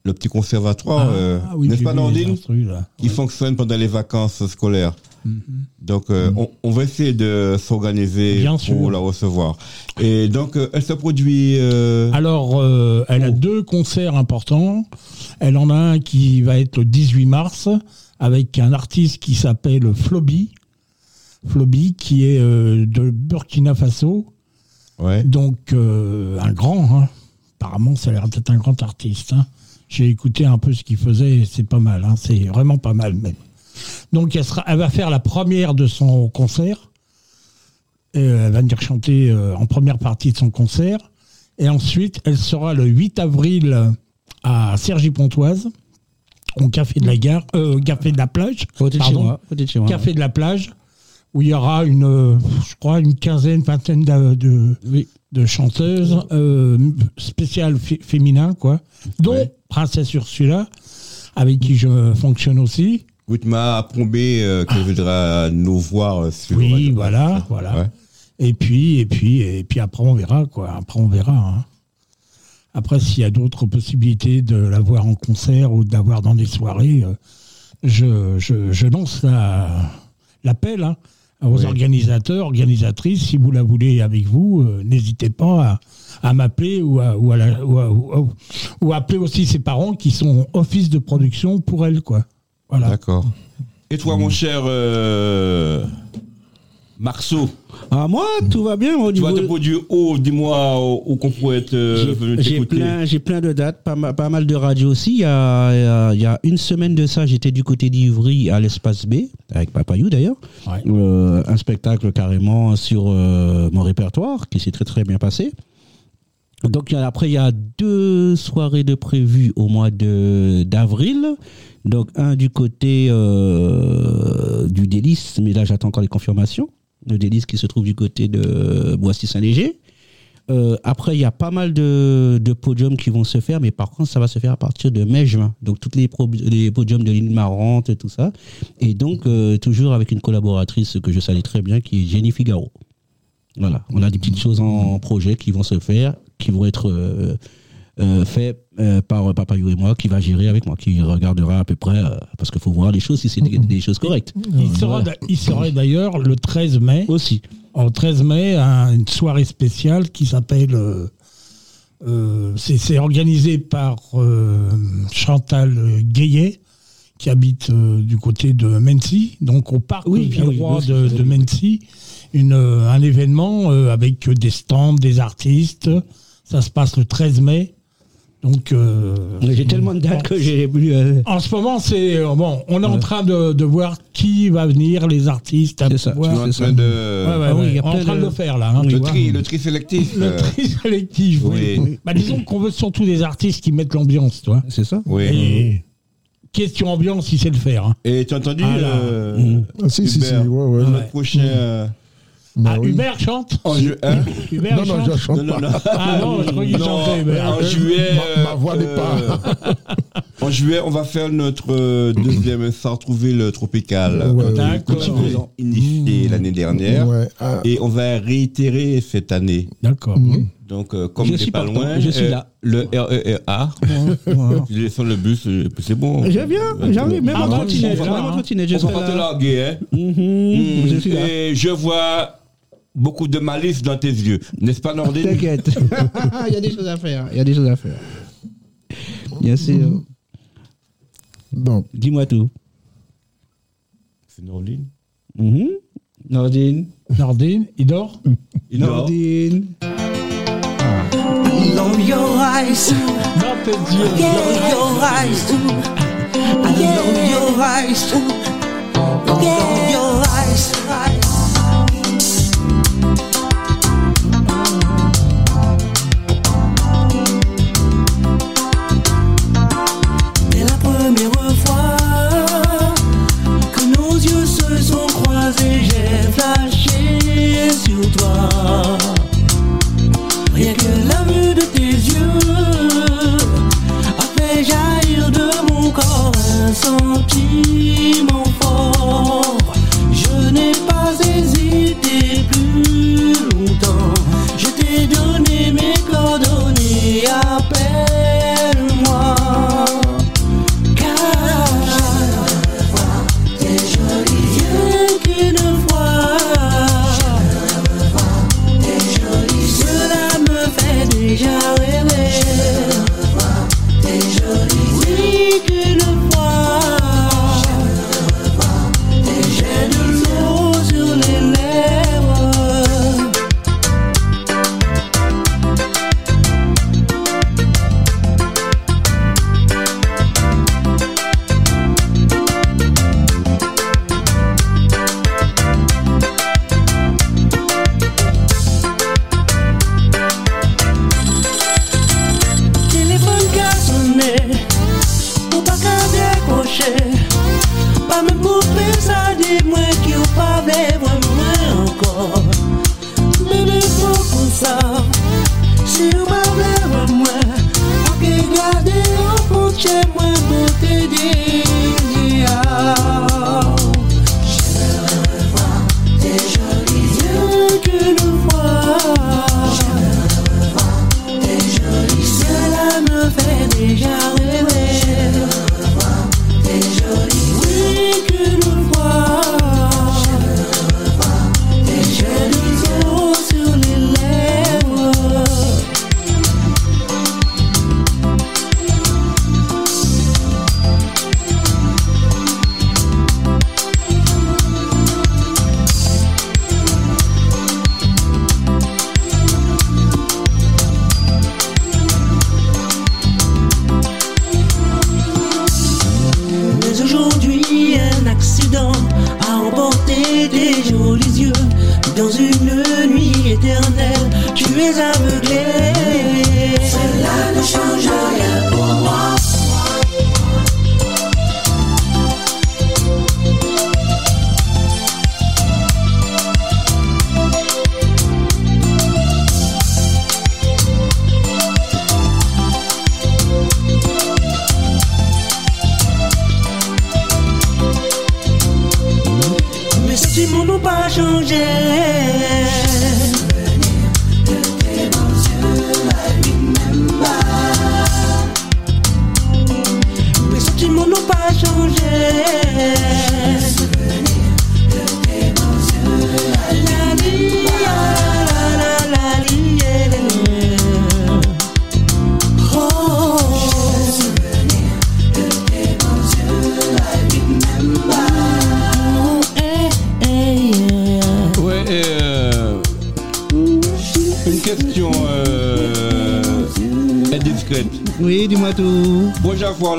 le petit conservatoire, euh, Ah, oui, n'est-ce pas, là. Qui fonctionne pendant les vacances scolaires. Mhm. Donc, euh, on, on va essayer de s'organiser pour sûr. la recevoir. Et donc, euh, elle se produit. Alors, elle a deux concerts importants. Elle en a un qui va être le 18 mars avec un artiste qui s'appelle Floby. Floby, qui est de Burkina Faso. ouais. Donc, un grand. hein. Apparemment, ça a l'air d'être un grand artiste. hein. J'ai écouté un peu ce qu'il faisait c'est pas mal. hein. C'est vraiment pas mal, même. Donc, elle, sera, elle va faire la première de son concert. Et, elle va venir chanter euh, en première partie de son concert. Et ensuite, elle sera le 8 avril à Cergy-Pontoise, au Café de la Gare, euh, Café de la Plage. Côté de chez pardon. moi. Côté de chez moi. Café de la Plage, où il y aura une, je crois, une quinzaine, vingtaine de, de, Oui. de chanteuses euh, spéciales fé- féminins, quoi, dont Ouais. Princesse Ursula, avec qui je fonctionne aussi. Whitma a promis euh, qu'elle voudra nous voir sur. Oui, voilà, voilà. Ouais. Et puis, et puis, et puis après on verra, quoi. Après on verra. hein. Après, s'il y a d'autres possibilités de la voir en concert ou de la voir dans des soirées, euh, je, je, je lance la- l'appel hein, aux Oui. organisateurs, organisatrices. Si vous la voulez avec vous, euh, n'hésitez pas à, à m'appeler ou à, ou, à la- ou à- ou à- ou à appeler aussi ses parents qui sont office de production pour elle, quoi. Voilà. D'accord. Et toi, mon cher euh, Marceau, Ah, moi, tout va bien au tu vas te produire où Dis-moi où, où qu'on pourrait être euh, venu J'ai- plein, j'ai plein de dates, pas, ma- pas mal de radios aussi. Il y, a, il y a- il y a une semaine de ça, j'étais du côté d'Ivry à l'espace B, avec Papayou d'ailleurs. Ouais. Euh, un spectacle carrément sur euh, mon répertoire qui s'est très très bien passé. Donc après, il y a deux soirées de prévues au mois de d'avril. Donc un du côté euh, du Délice, mais là j'attends encore les confirmations. Le Délice qui se trouve du côté de Boissy-Saint-Léger. Euh, après, il y a pas mal de, de podiums qui vont se faire, mais par contre, ça va se faire à partir de mai-juin. Donc, toutes les podiums de l'île Marante et tout ça. Et donc, euh, toujours avec une collaboratrice que je salue très bien, qui est Jenny Figaro. Voilà, on a des petites choses en projet qui vont se faire, qui vont être euh, euh, faits euh, par Papayou et moi, qui va gérer avec moi, qui regardera à peu près, parce qu'il faut voir les choses si c'est des, des choses correctes. Il sera, d'a- il serait d'ailleurs le 13 mai. Aussi. au 13 mai une soirée spéciale qui s'appelle. euh, c'est organisé par euh, Chantal Gayet, qui habite euh, du côté de Mency, donc au parc Oui, ah oui, Villeroy oui, de, de Mency. Une, un événement avec des stands, des artistes. Ça se passe le 13 mai. Donc. euh, J'ai tellement de dates que j'ai plus. euh, en ce moment, c'est euh, bon. On est en train de, de voir qui va venir, les artistes. à C'est ça, pouvoir- Tu es en c'est train ça. de. Ouais, ouais, Ah oui, On est en train de... de- le faire là. hein, Le tri, le tri sélectif. Le euh, tri sélectif, oui. oui. Bah, disons qu'on veut surtout des artistes qui mettent l'ambiance, toi. C'est ça oui. Et question ambiance, il sait le faire. hein. Et tu as entendu Ah là. euh, Ah, si, si, si, ouais, ouais. notre prochain. euh, Bah ah, oui. Hubert chante en ju- hein Hubert Non, non, chante je chante Non, non, pas. non. Ah non, je croyais qu'il Non, chantait. Hubert. en juillet. Ma- ma voix n'est euh, en juillet, on va faire notre euh, deuxième sans trouver le tropical. Ouais, D'accord. que nous avons initié l'année dernière. Ouais, ah, Et on va réitérer cette année. D'accord. Donc, euh, comme Je suis pas partant, loin, je suis euh, là. le RERA, tu descends le bus, euh, puis c'est bon. Je viens, j'arrive, même Ah, en bah, trottinette, on va même là, en trottinette, je On serai va pas te larguer, hein. Mhm, Je suis là. Et je vois beaucoup de malice dans tes yeux. N'est-ce pas, Nordine T'inquiète. Il y a des choses à faire. Il y a des choses à faire. Bien sûr. Donc, Dis-moi tout. C'est Nordine Mhm. Nordine. Nordine, il dort Nordine. Love your eyes, Dans tes yeux. love your eyes, I love your eyes, love your eyes.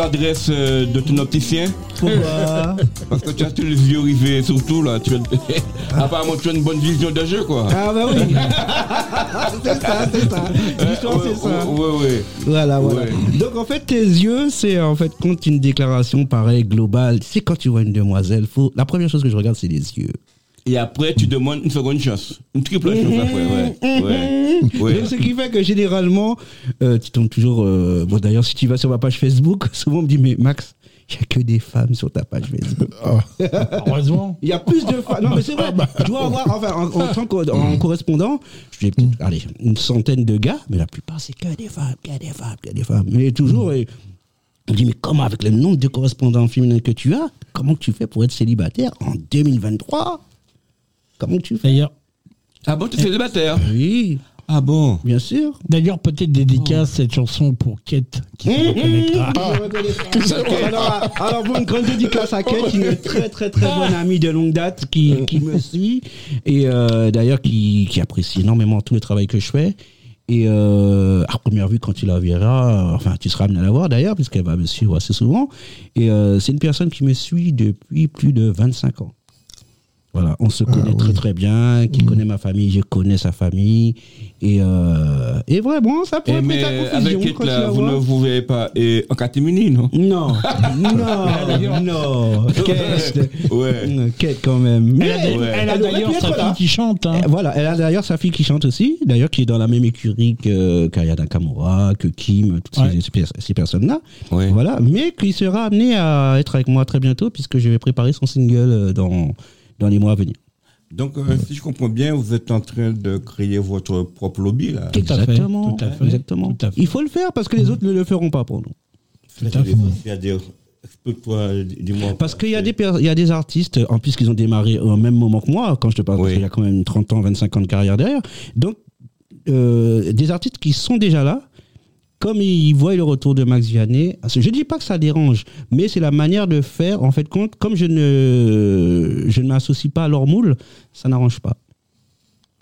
L'adresse euh, de ton opticien Pourquoi Parce que tu as tous les yeux rivés, surtout là. Tu as... Apparemment, tu as une bonne vision de jeu, quoi. Ah bah oui. c'est ça, c'est ça. L'histoire, c'est ça. Voilà, voilà. Ouais. Donc en fait, tes yeux, c'est en fait quand une déclaration pareille globale, c'est quand tu vois une demoiselle, faut la première chose que je regarde, c'est les yeux. Et après, tu demandes une seconde chance. Une triple chance après, ouais. Ouais. Donc, ce qui fait que généralement, euh, tu tombes toujours. euh, bon, d'ailleurs, si tu vas sur ma page Facebook, souvent on me dit Mais Max, il n'y a que des femmes sur ta page Facebook. Heureusement. Il y a plus de femmes. Non, mais c'est vrai. Je dois avoir, enfin, en, en tant que correspondant, j'ai peut-être, allez, une centaine de gars, mais la plupart, c'est que des femmes, que des femmes, que des femmes. Mais toujours, et, on dit, mais comment, avec le nombre de correspondants féminins que tu as, comment tu fais pour être célibataire en 2023 Comment tu fais? D'ailleurs, Ah bon, tu es célibataire? Oui, Ah bon bien sûr. D'ailleurs, peut-être dédicace cette chanson pour Kate, qui se reconnaîtra. alors, alors, bon, une grande dédicace à Kate, une très très très bonne amie de longue date qui, qui me suit et euh, d'ailleurs qui, qui apprécie énormément tout le travail que je fais. Et euh, à première vue, quand tu la verras, euh, enfin, tu seras amené à la voir d'ailleurs, puisqu'elle va me suivre assez souvent. Et euh, c'est une personne qui me suit depuis plus de 25 ans. Voilà, on se connaît très très bien, qui connaît ma famille, je connais sa famille. Et, euh, et vraiment, ça peut Eh, être mais avec la vous ne vous verrez pas et en catimini, non? Non, non, non. Kate, Ouais. Kate quand même. Elle a, Ouais. elle d'ailleurs sa fille là. qui chante. hein. Eh, Voilà, elle a d'ailleurs sa fille qui chante aussi, d'ailleurs qui est dans la même écurie que Kaya Nakamura, que Kim, toutes Ouais. ces, personnes-là. Ouais. Voilà, mais qui sera amené à être avec moi très bientôt puisque je vais préparer son single euh, dans, dans les mois à venir. Donc, euh, si je comprends bien, vous êtes en train de créer votre propre lobby, là. Tout à fait, Exactement. tout à fait, Exactement. tout à fait. Il faut le faire parce que les autres ne le feront pas pour nous. Dis-moi. Parce qu'il y a des il y a des artistes en plus qu'ils ont démarré au même moment que moi quand je te parle Oui. qu'il y a quand même 30 ans 25 ans de carrière derrière. Donc euh, des artistes qui sont déjà là comme ils voient le retour de Max Vianney, je dis pas que ça dérange, mais c'est la manière de faire. En fait, comme je ne, je ne m'associe pas à leur moule, ça n'arrange pas.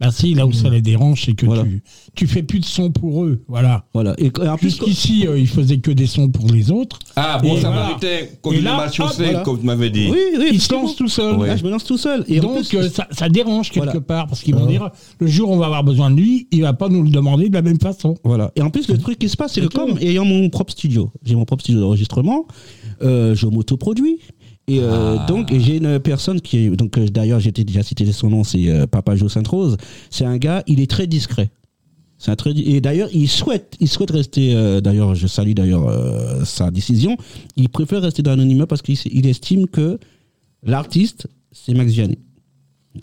Bah si, là où ça les dérange, c'est que Voilà. tu, tu fais plus de son pour eux. Voilà. Voilà. Et en plus, Jusqu'ici, euh, ils faisaient que des sons pour les autres. Ah, bon, Et ça voilà. méritait comme Et là, voilà. comme tu m'avais dit. oui, oui, Ils se lancent tout seuls. Ouais. Là, je me lance tout seul. Et Donc plus, euh, ça, ça dérange quelque Voilà. part parce qu'ils vont dire le jour où on va avoir besoin de lui, il va pas nous le demander de la même façon. Voilà. Et en plus, le truc qui se passe, c'est que comme ayant mon propre studio, j'ai mon propre studio d'enregistrement, euh, je m'autoproduis. Et euh, donc et j'ai une personne qui est donc euh, d'ailleurs j'étais déjà cité son nom c'est euh, Papa Joe Sainte-Rose c'est un gars il est très discret c'est un très et d'ailleurs il souhaite il souhaite rester euh, d'ailleurs je salue d'ailleurs sa décision il préfère rester dans l'anonymat parce qu'il il estime que l'artiste c'est Max Vianney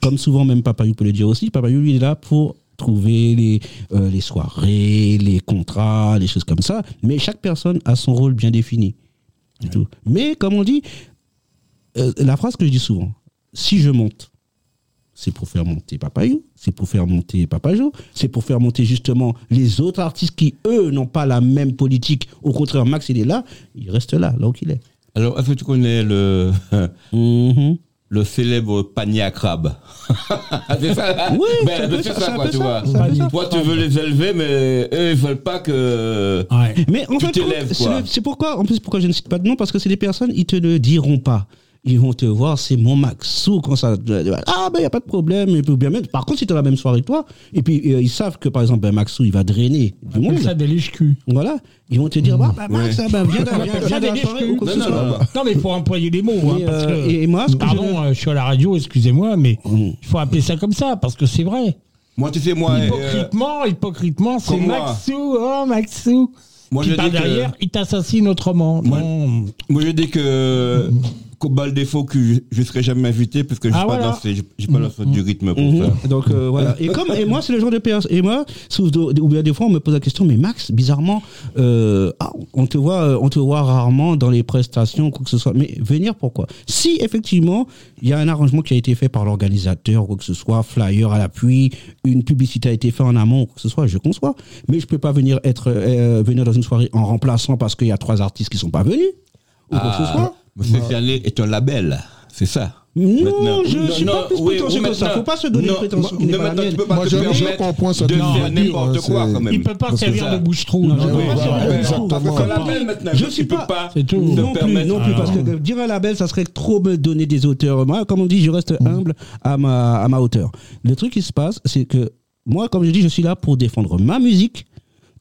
comme souvent même Papayou peut le dire aussi, Papayou lui est là pour trouver les, euh, les soirées, les contrats, les choses comme ça. Mais chaque personne a son rôle bien défini. Tout. Mais comme on dit, euh, la phrase que je dis souvent, si je monte, c'est pour faire monter Papayou, c'est pour faire monter Papajo, c'est pour faire monter justement les autres artistes qui, eux, n'ont pas la même politique. Au contraire, Max, il est là, il reste là, là où il est. Alors, est-ce que tu connais le, Mhm. le célèbre panier à crabe? C'est ça Oui, ben, c'est c'est ça, ça, quoi, tu ça, vois. Toi, tu veux les élever, mais eux, ils veulent pas que... Ouais. Mais en Tu fait, t'élèves, c'est quoi. le- c'est pourquoi, en plus, pourquoi je ne cite pas de nom, parce que c'est des personnes, ils te le diront pas. Ils vont te voir, c'est mon Maxou, quand ça. Ah, ben, il n'y a pas de problème. Et puis, bien même, par contre, si tu as la même soirée que toi, et puis euh, ils savent que, par exemple, ben, Maxou, il va drainer du On monde. ça des lèche-culs. Voilà. Ils vont te dire, bah, bah, Max, Ouais. ah, ben, viens, viens, viens ça dans la des soirée ou quoi que Non, ce non, soit. non. Non, mais il faut employer les mots. hein, parce euh, que- et moi, ce Pardon, je- euh, je suis à la radio, excusez-moi, mais Mm. il faut appeler ça comme ça parce que c'est vrai. Moi, tu sais, moi... euh, hypocritement, hypocritement, c'est. Maxou, oh Maxou. Moi, Puis je par dis que- derrière, il t'assassine autrement. Moi- Non. Moi, je dis que qu'au bal défaut que je, je serai jamais invité parce que je Ah, suis pas voilà. dans ces- j'ai pas ce du rythme pour Mhm. ça. Donc euh, voilà. Et comme et moi c'est le genre de personne. Et moi, sous- ou bien des fois on me pose la question, mais Max, bizarrement, euh, ah, on te voit, euh, on te voit rarement dans les prestations, quoi que ce soit. Mais venir pourquoi? Si effectivement il y a un arrangement qui a été fait par l'organisateur, quoi que ce soit, flyer à l'appui, une publicité a été faite en amont, quoi que ce soit, je conçois. Mais je peux pas venir être euh, venir dans une soirée en remplaçant parce qu'il y a trois artistes qui sont pas venus ou quoi que ce soit. Monsieur Fialet est un label, c'est ça. Non, Maintenant- je suis pas plus oui, prétentieux que ça. Faut pas se donner non, prétention qui n'est pas la maintenant, mienne. tu peux pas Moi, te permettre de faire n'importe quoi quand même. Il peut pas Parce que servir de bouche-trou. Je tu suis peux pas- non plus, permettre- non plus, parce que dire un label, ça serait trop me donner des auteurs. Moi, comme on dit, je reste humble à ma, à ma hauteur. Le truc qui se passe, c'est que moi, comme je dis, je suis là pour défendre ma musique.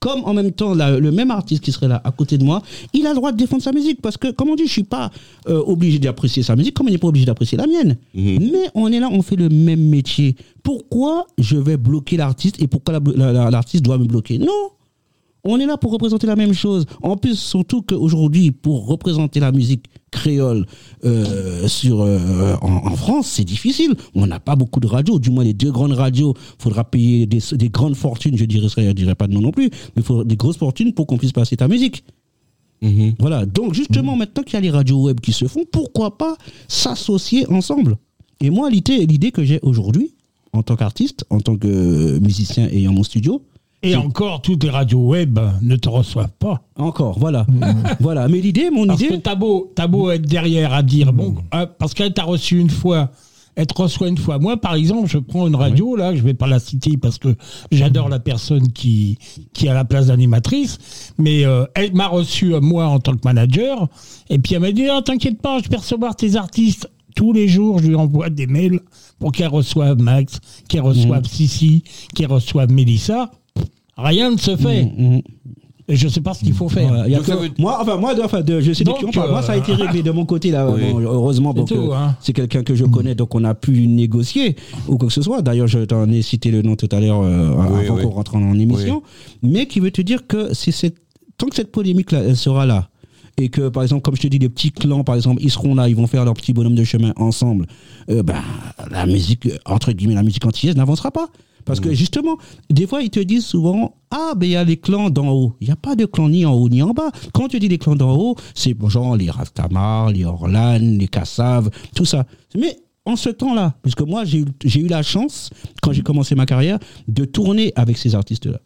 Comme en même temps, la- le même artiste qui serait là à côté de moi, il a le droit de défendre sa musique. Parce que, comme on dit, je suis pas euh, obligé d'apprécier sa musique, comme il n'est pas obligé d'apprécier la mienne. Mhm. Mais on est là, on fait le même métier. Pourquoi je vais bloquer l'artiste et pourquoi la- la- la- l'artiste doit me bloquer? Non on est là pour représenter la même chose. En plus, surtout qu'aujourd'hui, pour représenter la musique créole euh, sur, euh, en, en France, c'est difficile. On n'a pas beaucoup de radios. Du moins, les deux grandes radios, faudra payer des, des grandes fortunes. Je dirais, je dirais pas de non non plus, mais il faut des grosses fortunes pour qu'on puisse passer ta musique. Mhm. Voilà. Donc, justement, maintenant qu'il y a les radios web qui se font, pourquoi pas s'associer ensemble? Et moi, l'idée, l'idée que j'ai aujourd'hui, en tant qu'artiste, en tant que musicien ayant mon studio. Et encore, toutes les radios web ne te reçoivent pas. Encore, voilà. voilà. Mais l'idée, mon Parce que idée. t'as beau, t'as beau être derrière à dire, bon, euh, parce qu'elle t'a reçu une fois, elle te reçoit une fois. Moi, par exemple, je prends une radio, là, je vais pas la citer parce que j'adore la personne qui, qui a la place d'animatrice, mais euh, elle m'a reçu, euh, moi, en tant que manager, et puis elle m'a dit, Ah, t'inquiète pas, je peux recevoir tes artistes. Tous les jours, je lui envoie des mails pour qu'elle reçoive Max, qu'elle reçoive Sissi, qu'elle reçoive Mélissa. Rien ne se fait. Mhm. Et je sais pas ce qu'il faut faire. Voilà, il y a Donc que- ça veut- Moi, enfin, moi, de- enfin, de- je sais de Donc, qui on parle. Moi, ça a été euh, réglé de mon côté, là. Oui. Bon, heureusement, C'est euh, hein. c'est quelqu'un que je connais, donc on a pu négocier ou quoi que ce soit. D'ailleurs, je t'en ai cité le nom tout à l'heure euh, Oui, avant oui. qu'on rentre en émission. Mais qui veut te dire que c'est cette, tant que cette polémique-là, elle sera là. Et que, par exemple, comme je te dis, les petits clans, par exemple, ils seront là, ils vont faire leur petit bonhomme de chemin ensemble. euh, ben, la musique, entre guillemets, la musique antillaise n'avancera pas. Parce que justement, des fois, ils te disent souvent Ah, ben il y a les clans d'en haut. Il n'y a pas de clans ni en haut ni en bas. Quand tu dis les clans d'en haut, c'est genre les Rastamar, les Orlan, les Kassav, tout ça. Mais en ce temps-là, puisque moi, j'ai eu, j'ai eu la chance, quand j'ai commencé ma carrière, de tourner avec ces artistes-là.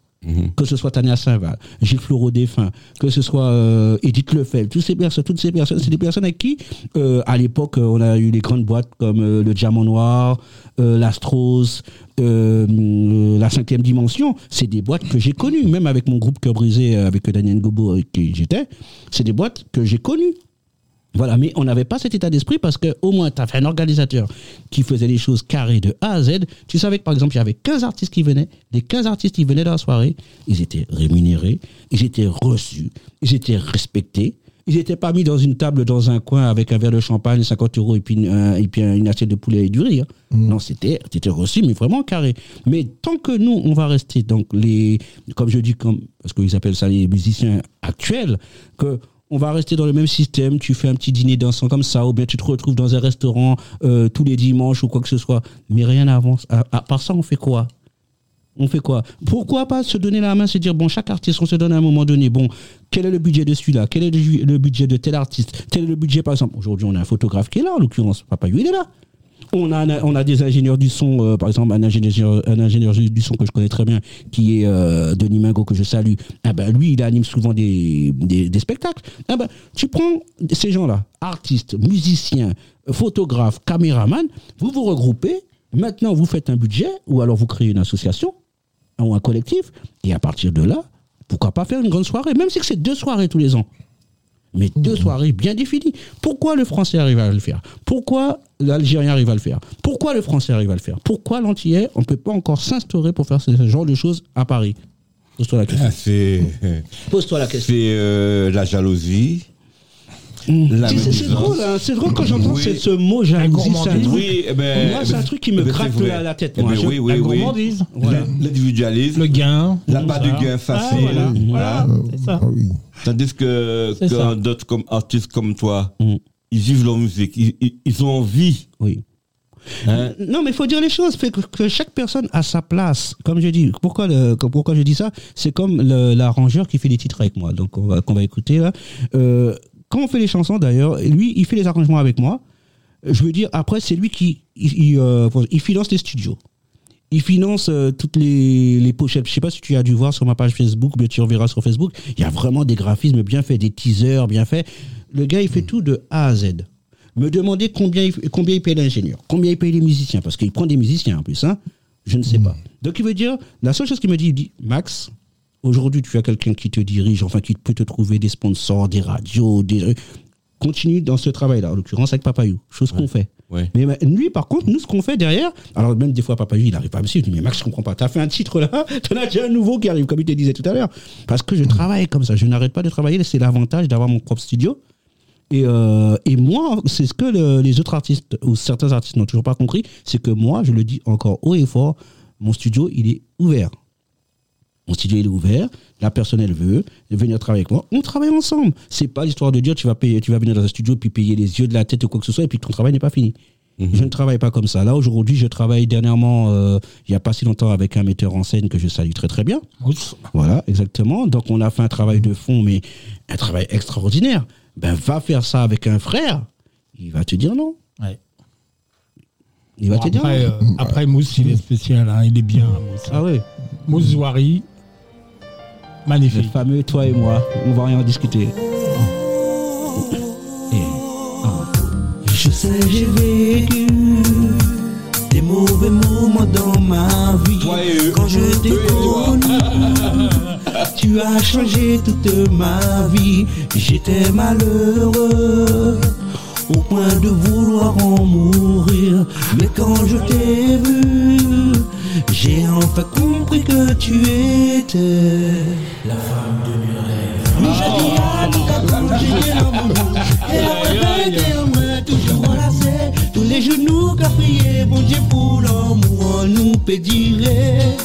Que ce soit Tania Saint-Val, Gilles Floreau Défunt, que ce soit euh, Edith Lefebvre, toutes ces personnes, toutes ces personnes, c'est des personnes avec qui, euh, à l'époque, euh, on a eu les grandes boîtes comme le Diamant Noir, l'Astros, la cinquième dimension. C'est des boîtes que j'ai connues, même avec mon groupe Cœur Brisé, avec Daniel Gobo, avec qui j'étais. C'est des boîtes que j'ai connues. Voilà, mais on n'avait pas cet état d'esprit parce que au moins tu as fait un organisateur qui faisait les choses carrées de A à Z. Tu savais que par exemple, il y avait 15 artistes qui venaient, les 15 artistes qui venaient dans la soirée, ils étaient rémunérés, ils étaient reçus, ils étaient respectés. Ils n'étaient pas mis dans une table dans un coin avec un verre de champagne, 50 euros et puis, une- un- et puis une assiette de poulet et du riz. hein. Non, c'était c'était reçu, mais vraiment carré. Mais tant que nous, on va rester, donc les, comme je dis, comme, parce qu'ils appellent ça les musiciens actuels, que on va rester dans le même système, tu fais un petit dîner dansant comme ça, ou bien tu te retrouves dans un restaurant euh, tous les dimanches ou quoi que ce soit, mais rien n'avance. À, part ça, on fait quoi? On fait quoi? Pourquoi pas se donner la main, se dire, bon, chaque artiste, on se donne à un moment donné, bon, quel est le budget de celui-là? Quel est le, budget de tel artiste? Quel est le budget, par exemple. Aujourd'hui, on a un photographe qui est là, en l'occurrence, Papa Yu, il est là. On a, on a des ingénieurs du son, euh, par exemple, un ingénieur, du son que je connais très bien, qui est euh, Denis Mingo, que je salue. Ah ben, lui, il anime souvent des spectacles. Ah ben, tu prends ces gens-là, artistes, musiciens, photographes, caméramans, vous vous regroupez, maintenant vous faites un budget, ou alors vous créez une association, ou un collectif, et à partir de là, pourquoi pas faire une grande soirée, même si c'est deux soirées tous les ans. Mais deux soirées bien définies. Pourquoi le français arrive à le faire? Pourquoi l'Algérien arrive à le faire? Pourquoi le français arrive à le faire? Pourquoi l'antillais, on ne peut pas encore s'instaurer pour faire ce genre de choses à Paris? Pose-toi la question. Ah, C'est Pose-toi la question. c'est, euh, la jalousie. Sais, C'est drôle, hein, c'est drôle quand j'entends Oui. ce, mot jalousie. C'est un gourmandise. truc, Oui, eh ben, Moi, eh c'est ben, un truc qui me eh ben, gratte c'est vrai. la- la tête, Eh moi. ben Je- oui, oui, la oui. gourmandise. Voilà. L'individualisme, Le gain. la part du gain Ah, facile. voilà. Voilà, hein. c'est ça. Ah oui. Tandis que, C'est d'autres comme artistes comme toi, Mm. ils vivent leur musique, ils, ils- ils ont envie. Oui. hein? Non, mais il faut dire les choses. Fait que, que chaque personne a sa place. Comme je dis, pourquoi, le- pourquoi je dis ça? C'est comme l'arrangeur qui fait les titres avec moi, donc on va, qu'on va écouter là. Euh, quand on fait les chansons, d'ailleurs, lui, il fait les arrangements avec moi. Je veux dire, après, c'est lui qui il, il, euh, il finance les studios. Il finance euh, toutes les, les pochettes. Je sais pas si tu as dû voir sur ma page Facebook, mais tu reverras sur Facebook. Il y a vraiment des graphismes bien faits, des teasers bien faits. Le gars, il fait tout de A à Z. Me demander combien il, combien il paye l'ingénieur, combien il paye les musiciens, parce qu'il prend des musiciens en plus, hein. Je ne sais pas. Donc il veut dire, la seule chose qu'il me dit, il dit, Max, aujourd'hui tu as quelqu'un qui te dirige, enfin qui peut te trouver des sponsors, des radios, des continue dans ce travail-là, en l'occurrence avec Papayou, chose qu'on fait. Ouais. Mais ma- lui, par contre, nous, ce qu'on fait derrière, alors même des fois, Papayou, il n'arrive pas à me suivre. Il dit, mais Max, je comprends pas. T'as fait un titre là, t'en as déjà un nouveau qui arrive, comme il te disait tout à l'heure. Parce que je travaille comme ça. Je n'arrête pas de travailler. C'est l'avantage d'avoir mon propre studio. Et, euh, et moi, c'est ce que le- les autres artistes, ou certains artistes n'ont toujours pas compris, c'est que moi, je le dis encore haut et fort, mon studio, il est ouvert. Mon studio il est ouvert, la personne elle veut venir travailler avec moi, on travaille ensemble. C'est pas l'histoire de dire tu vas payer, tu vas venir dans un studio puis payer les yeux de la tête ou quoi que ce soit et puis ton travail n'est pas fini. Je ne travaille pas comme ça. Là aujourd'hui, je travaille dernièrement, euh, il y a pas si longtemps avec un metteur en scène que je salue très très bien. Oups. Voilà, exactement. Donc on a fait un travail de fond, mais un travail extraordinaire. Ben va faire ça avec un frère, il va te dire non. Ouais. Il va Bon, te dire. après, euh, après, Mousse, il est spécial, hein, il est bien, Mousse. Ah oui. Mousse Zouari, Le magnifique. fameux toi et moi, on va rien en discuter. Je sais, j'ai vécu des mauvais moments dans ma vie. Toi et eux. Quand je t'ai connu, tu as changé toute ma vie. J'étais malheureux au point de vouloir en mourir. Mais quand je t'ai vu, j'ai enfin compris que tu étais la femme de mes rêves. Je dis à cas, j'ai l'amour. Et après, t'es en moi, toujours enlacé. Tous les genoux qu'a prié, bon Dieu pour l'amour, on nous pédirait.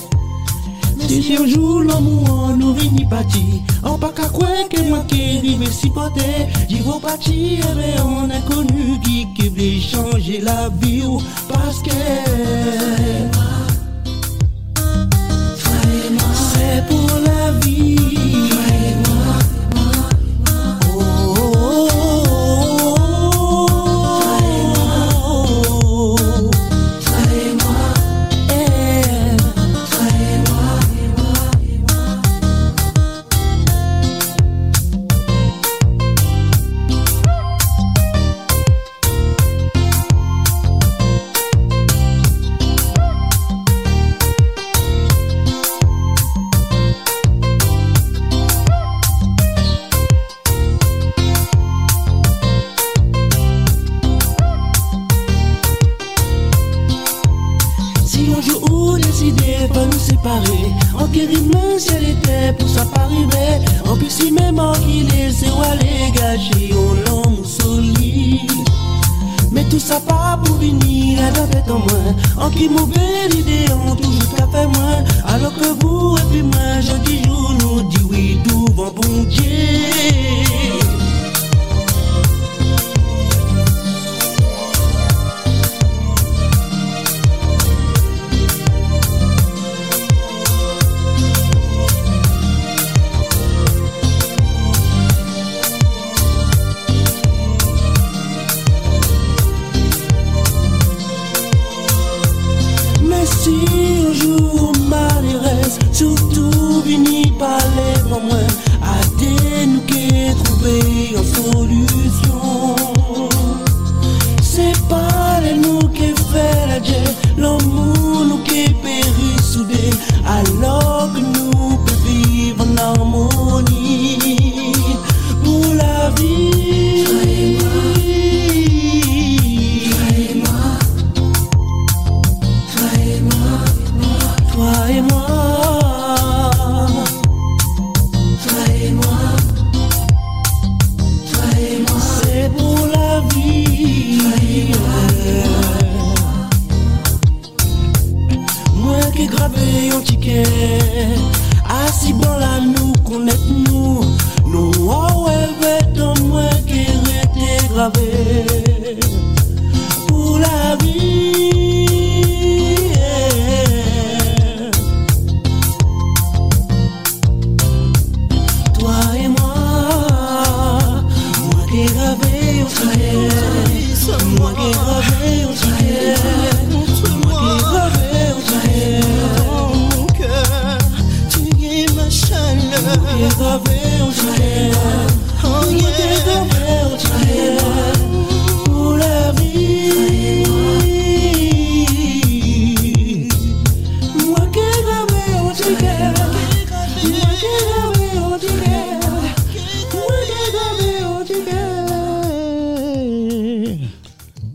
Si si un jour l'amour nous vini parti On pas qu'à quoi que moi qui rive si poté J'y vais parti avec un inconnu qui qui veut changer la vie ou Parce que pour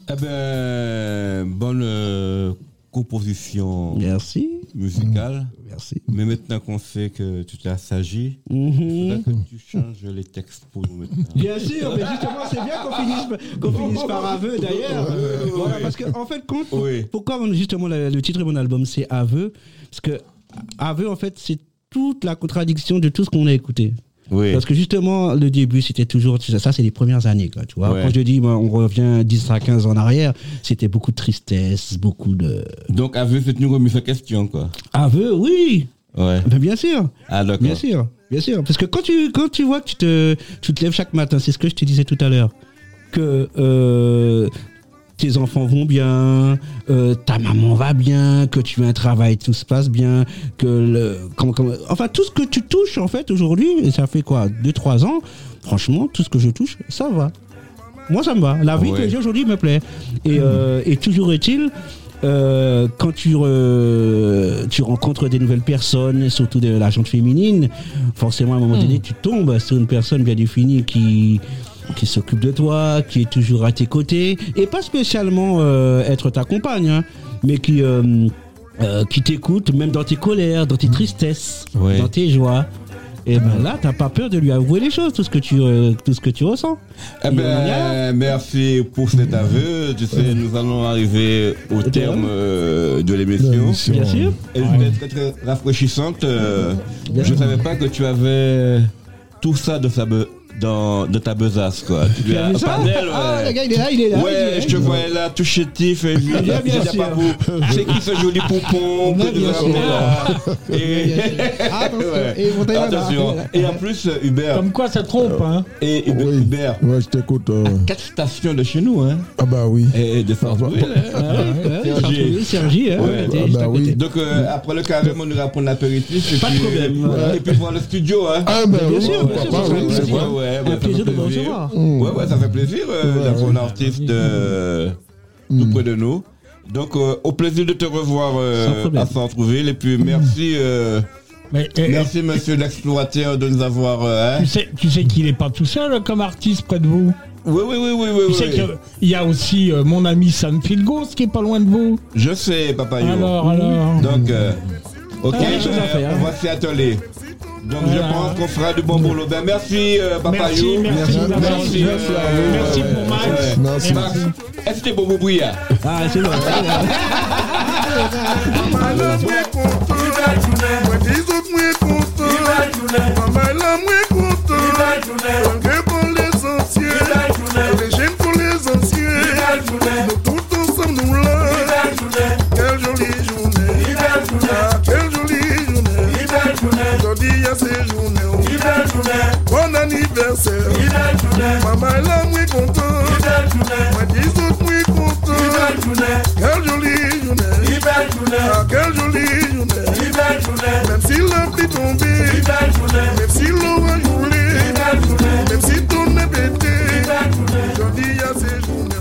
Eh ben, bonne euh, composition Merci. musicale. Merci. Mais maintenant qu'on sait que tu t'es assagi, il Mhm. faudra que tu changes les textes pour nous maintenant. Bien sûr, mais justement, c'est bien qu'on finisse, par- qu'on finisse par aveu d'ailleurs. Voilà, parce qu'en en fait, compte, Oui. pourquoi justement le, le titre de mon album c'est Aveu? Parce que Aveu, en fait, c'est toute la contradiction de tout ce qu'on a écouté. Oui. Parce que justement, le début, c'était toujours. Ça, c'est les premières années, quoi, tu vois. Ouais. Quand je dis, moi, on revient 10 à 15 ans en arrière, c'était beaucoup de tristesse, beaucoup de. Donc, avec cette nous remis sa question, quoi. Aveu, oui Ouais. Ben, Bien sûr Ah. Bien sûr, bien sûr. Parce que quand tu, quand tu vois que tu te, tu te lèves chaque matin, c'est ce que je te disais tout à l'heure, que euh, tes enfants vont bien, euh, ta maman va bien, que tu as un travail, tout se passe bien, que le, comment- comment- enfin tout ce que tu touches en fait aujourd'hui, et ça fait quoi, 2-3 ans, franchement, tout ce que je touche, ça va. Moi, ça me va. La vie Ouais. que j'ai aujourd'hui me plaît. Et, euh, et toujours est-il, euh, quand tu, re- tu rencontres des nouvelles personnes, surtout de la gente féminine, forcément à un moment donné, tu tombes sur une personne bien définie qui qui s'occupe de toi, qui est toujours à tes côtés, et pas spécialement euh, être ta compagne, hein, mais qui euh, euh, qui t'écoute même dans tes colères, dans tes tristesses, Ouais. dans tes joies. Et ben là, t'as pas peur de lui avouer les choses, tout ce que tu, tout ce que tu ressens. Eh ben, merci pour cet aveu. Tu sais, nous allons arriver au terme euh, de l'émission. Bien sûr. Elle était très, très rafraîchissante. euh, je ne savais pas que tu avais tout ça de, sa dans, de ta besace, quoi. Tu Tu as vu ça Panel, ouais. Ah, le gars, il est là, il est là. Ouais, il je est te voyais là tout chétif et je Bien, bien disais sûr. pas vous. C'est qui ce joli poupon Bien, que tu bien sûr. là Et- Ah, attention. Ouais. Et Attention. là. Et en plus, Hubert, Comme quoi ça trompe, hein. et Hubert, Oui. Hubert, Ouais, je t'écoute. euh. quatre stations de chez nous, hein. Ah bah oui. Et de Sartreville. Ah ouais, Sergi. Hein, Ah bah oui. Donc euh, après le carême, on ira prendre l'apéritif et Pas de puis, problème. euh, et puis voir le studio, hein. Ah bah bien oui, sûr, pourquoi bien sûr, ouais, Un plaisir fait de vous plaisir. recevoir. Ouais, ouais, ça fait plaisir euh, Ouais, d'avoir un artiste euh, tout près de nous. Donc, euh, au plaisir de te revoir euh, à Centreville. Et puis, merci, Mais, merci monsieur l'explorateur de nous avoir. euh, hein. tu sais, tu sais qu'il est pas tout seul comme artiste près de vous. Oui, oui, oui, oui, oui. Tu oui. sais qu'il y a aussi euh, mon ami Sam Philgos qui est pas loin de vous. Je sais, papa Yo. Alors, alors. Donc, euh, ok, Ah, euh, faire. on va s'y atteler. Donc, Voilà. je pense qu'on fera du bon boulot. Ben, merci, euh, papa Merci, Yo. merci, Merci, d'avoir merci, pour Max. ouais. Merci. Max, est-ce que t'es Bobo Bouya Ah, c'est bon. Maman Maman anniversaire Maman la mwen kontan Mwen di zot mwen kontan Quelle jolie journée Ah, quelle jolie journée Même si la pluie tombée Même si l'orage roulait Même si ton est pété Aujourd'hui il y a ces journées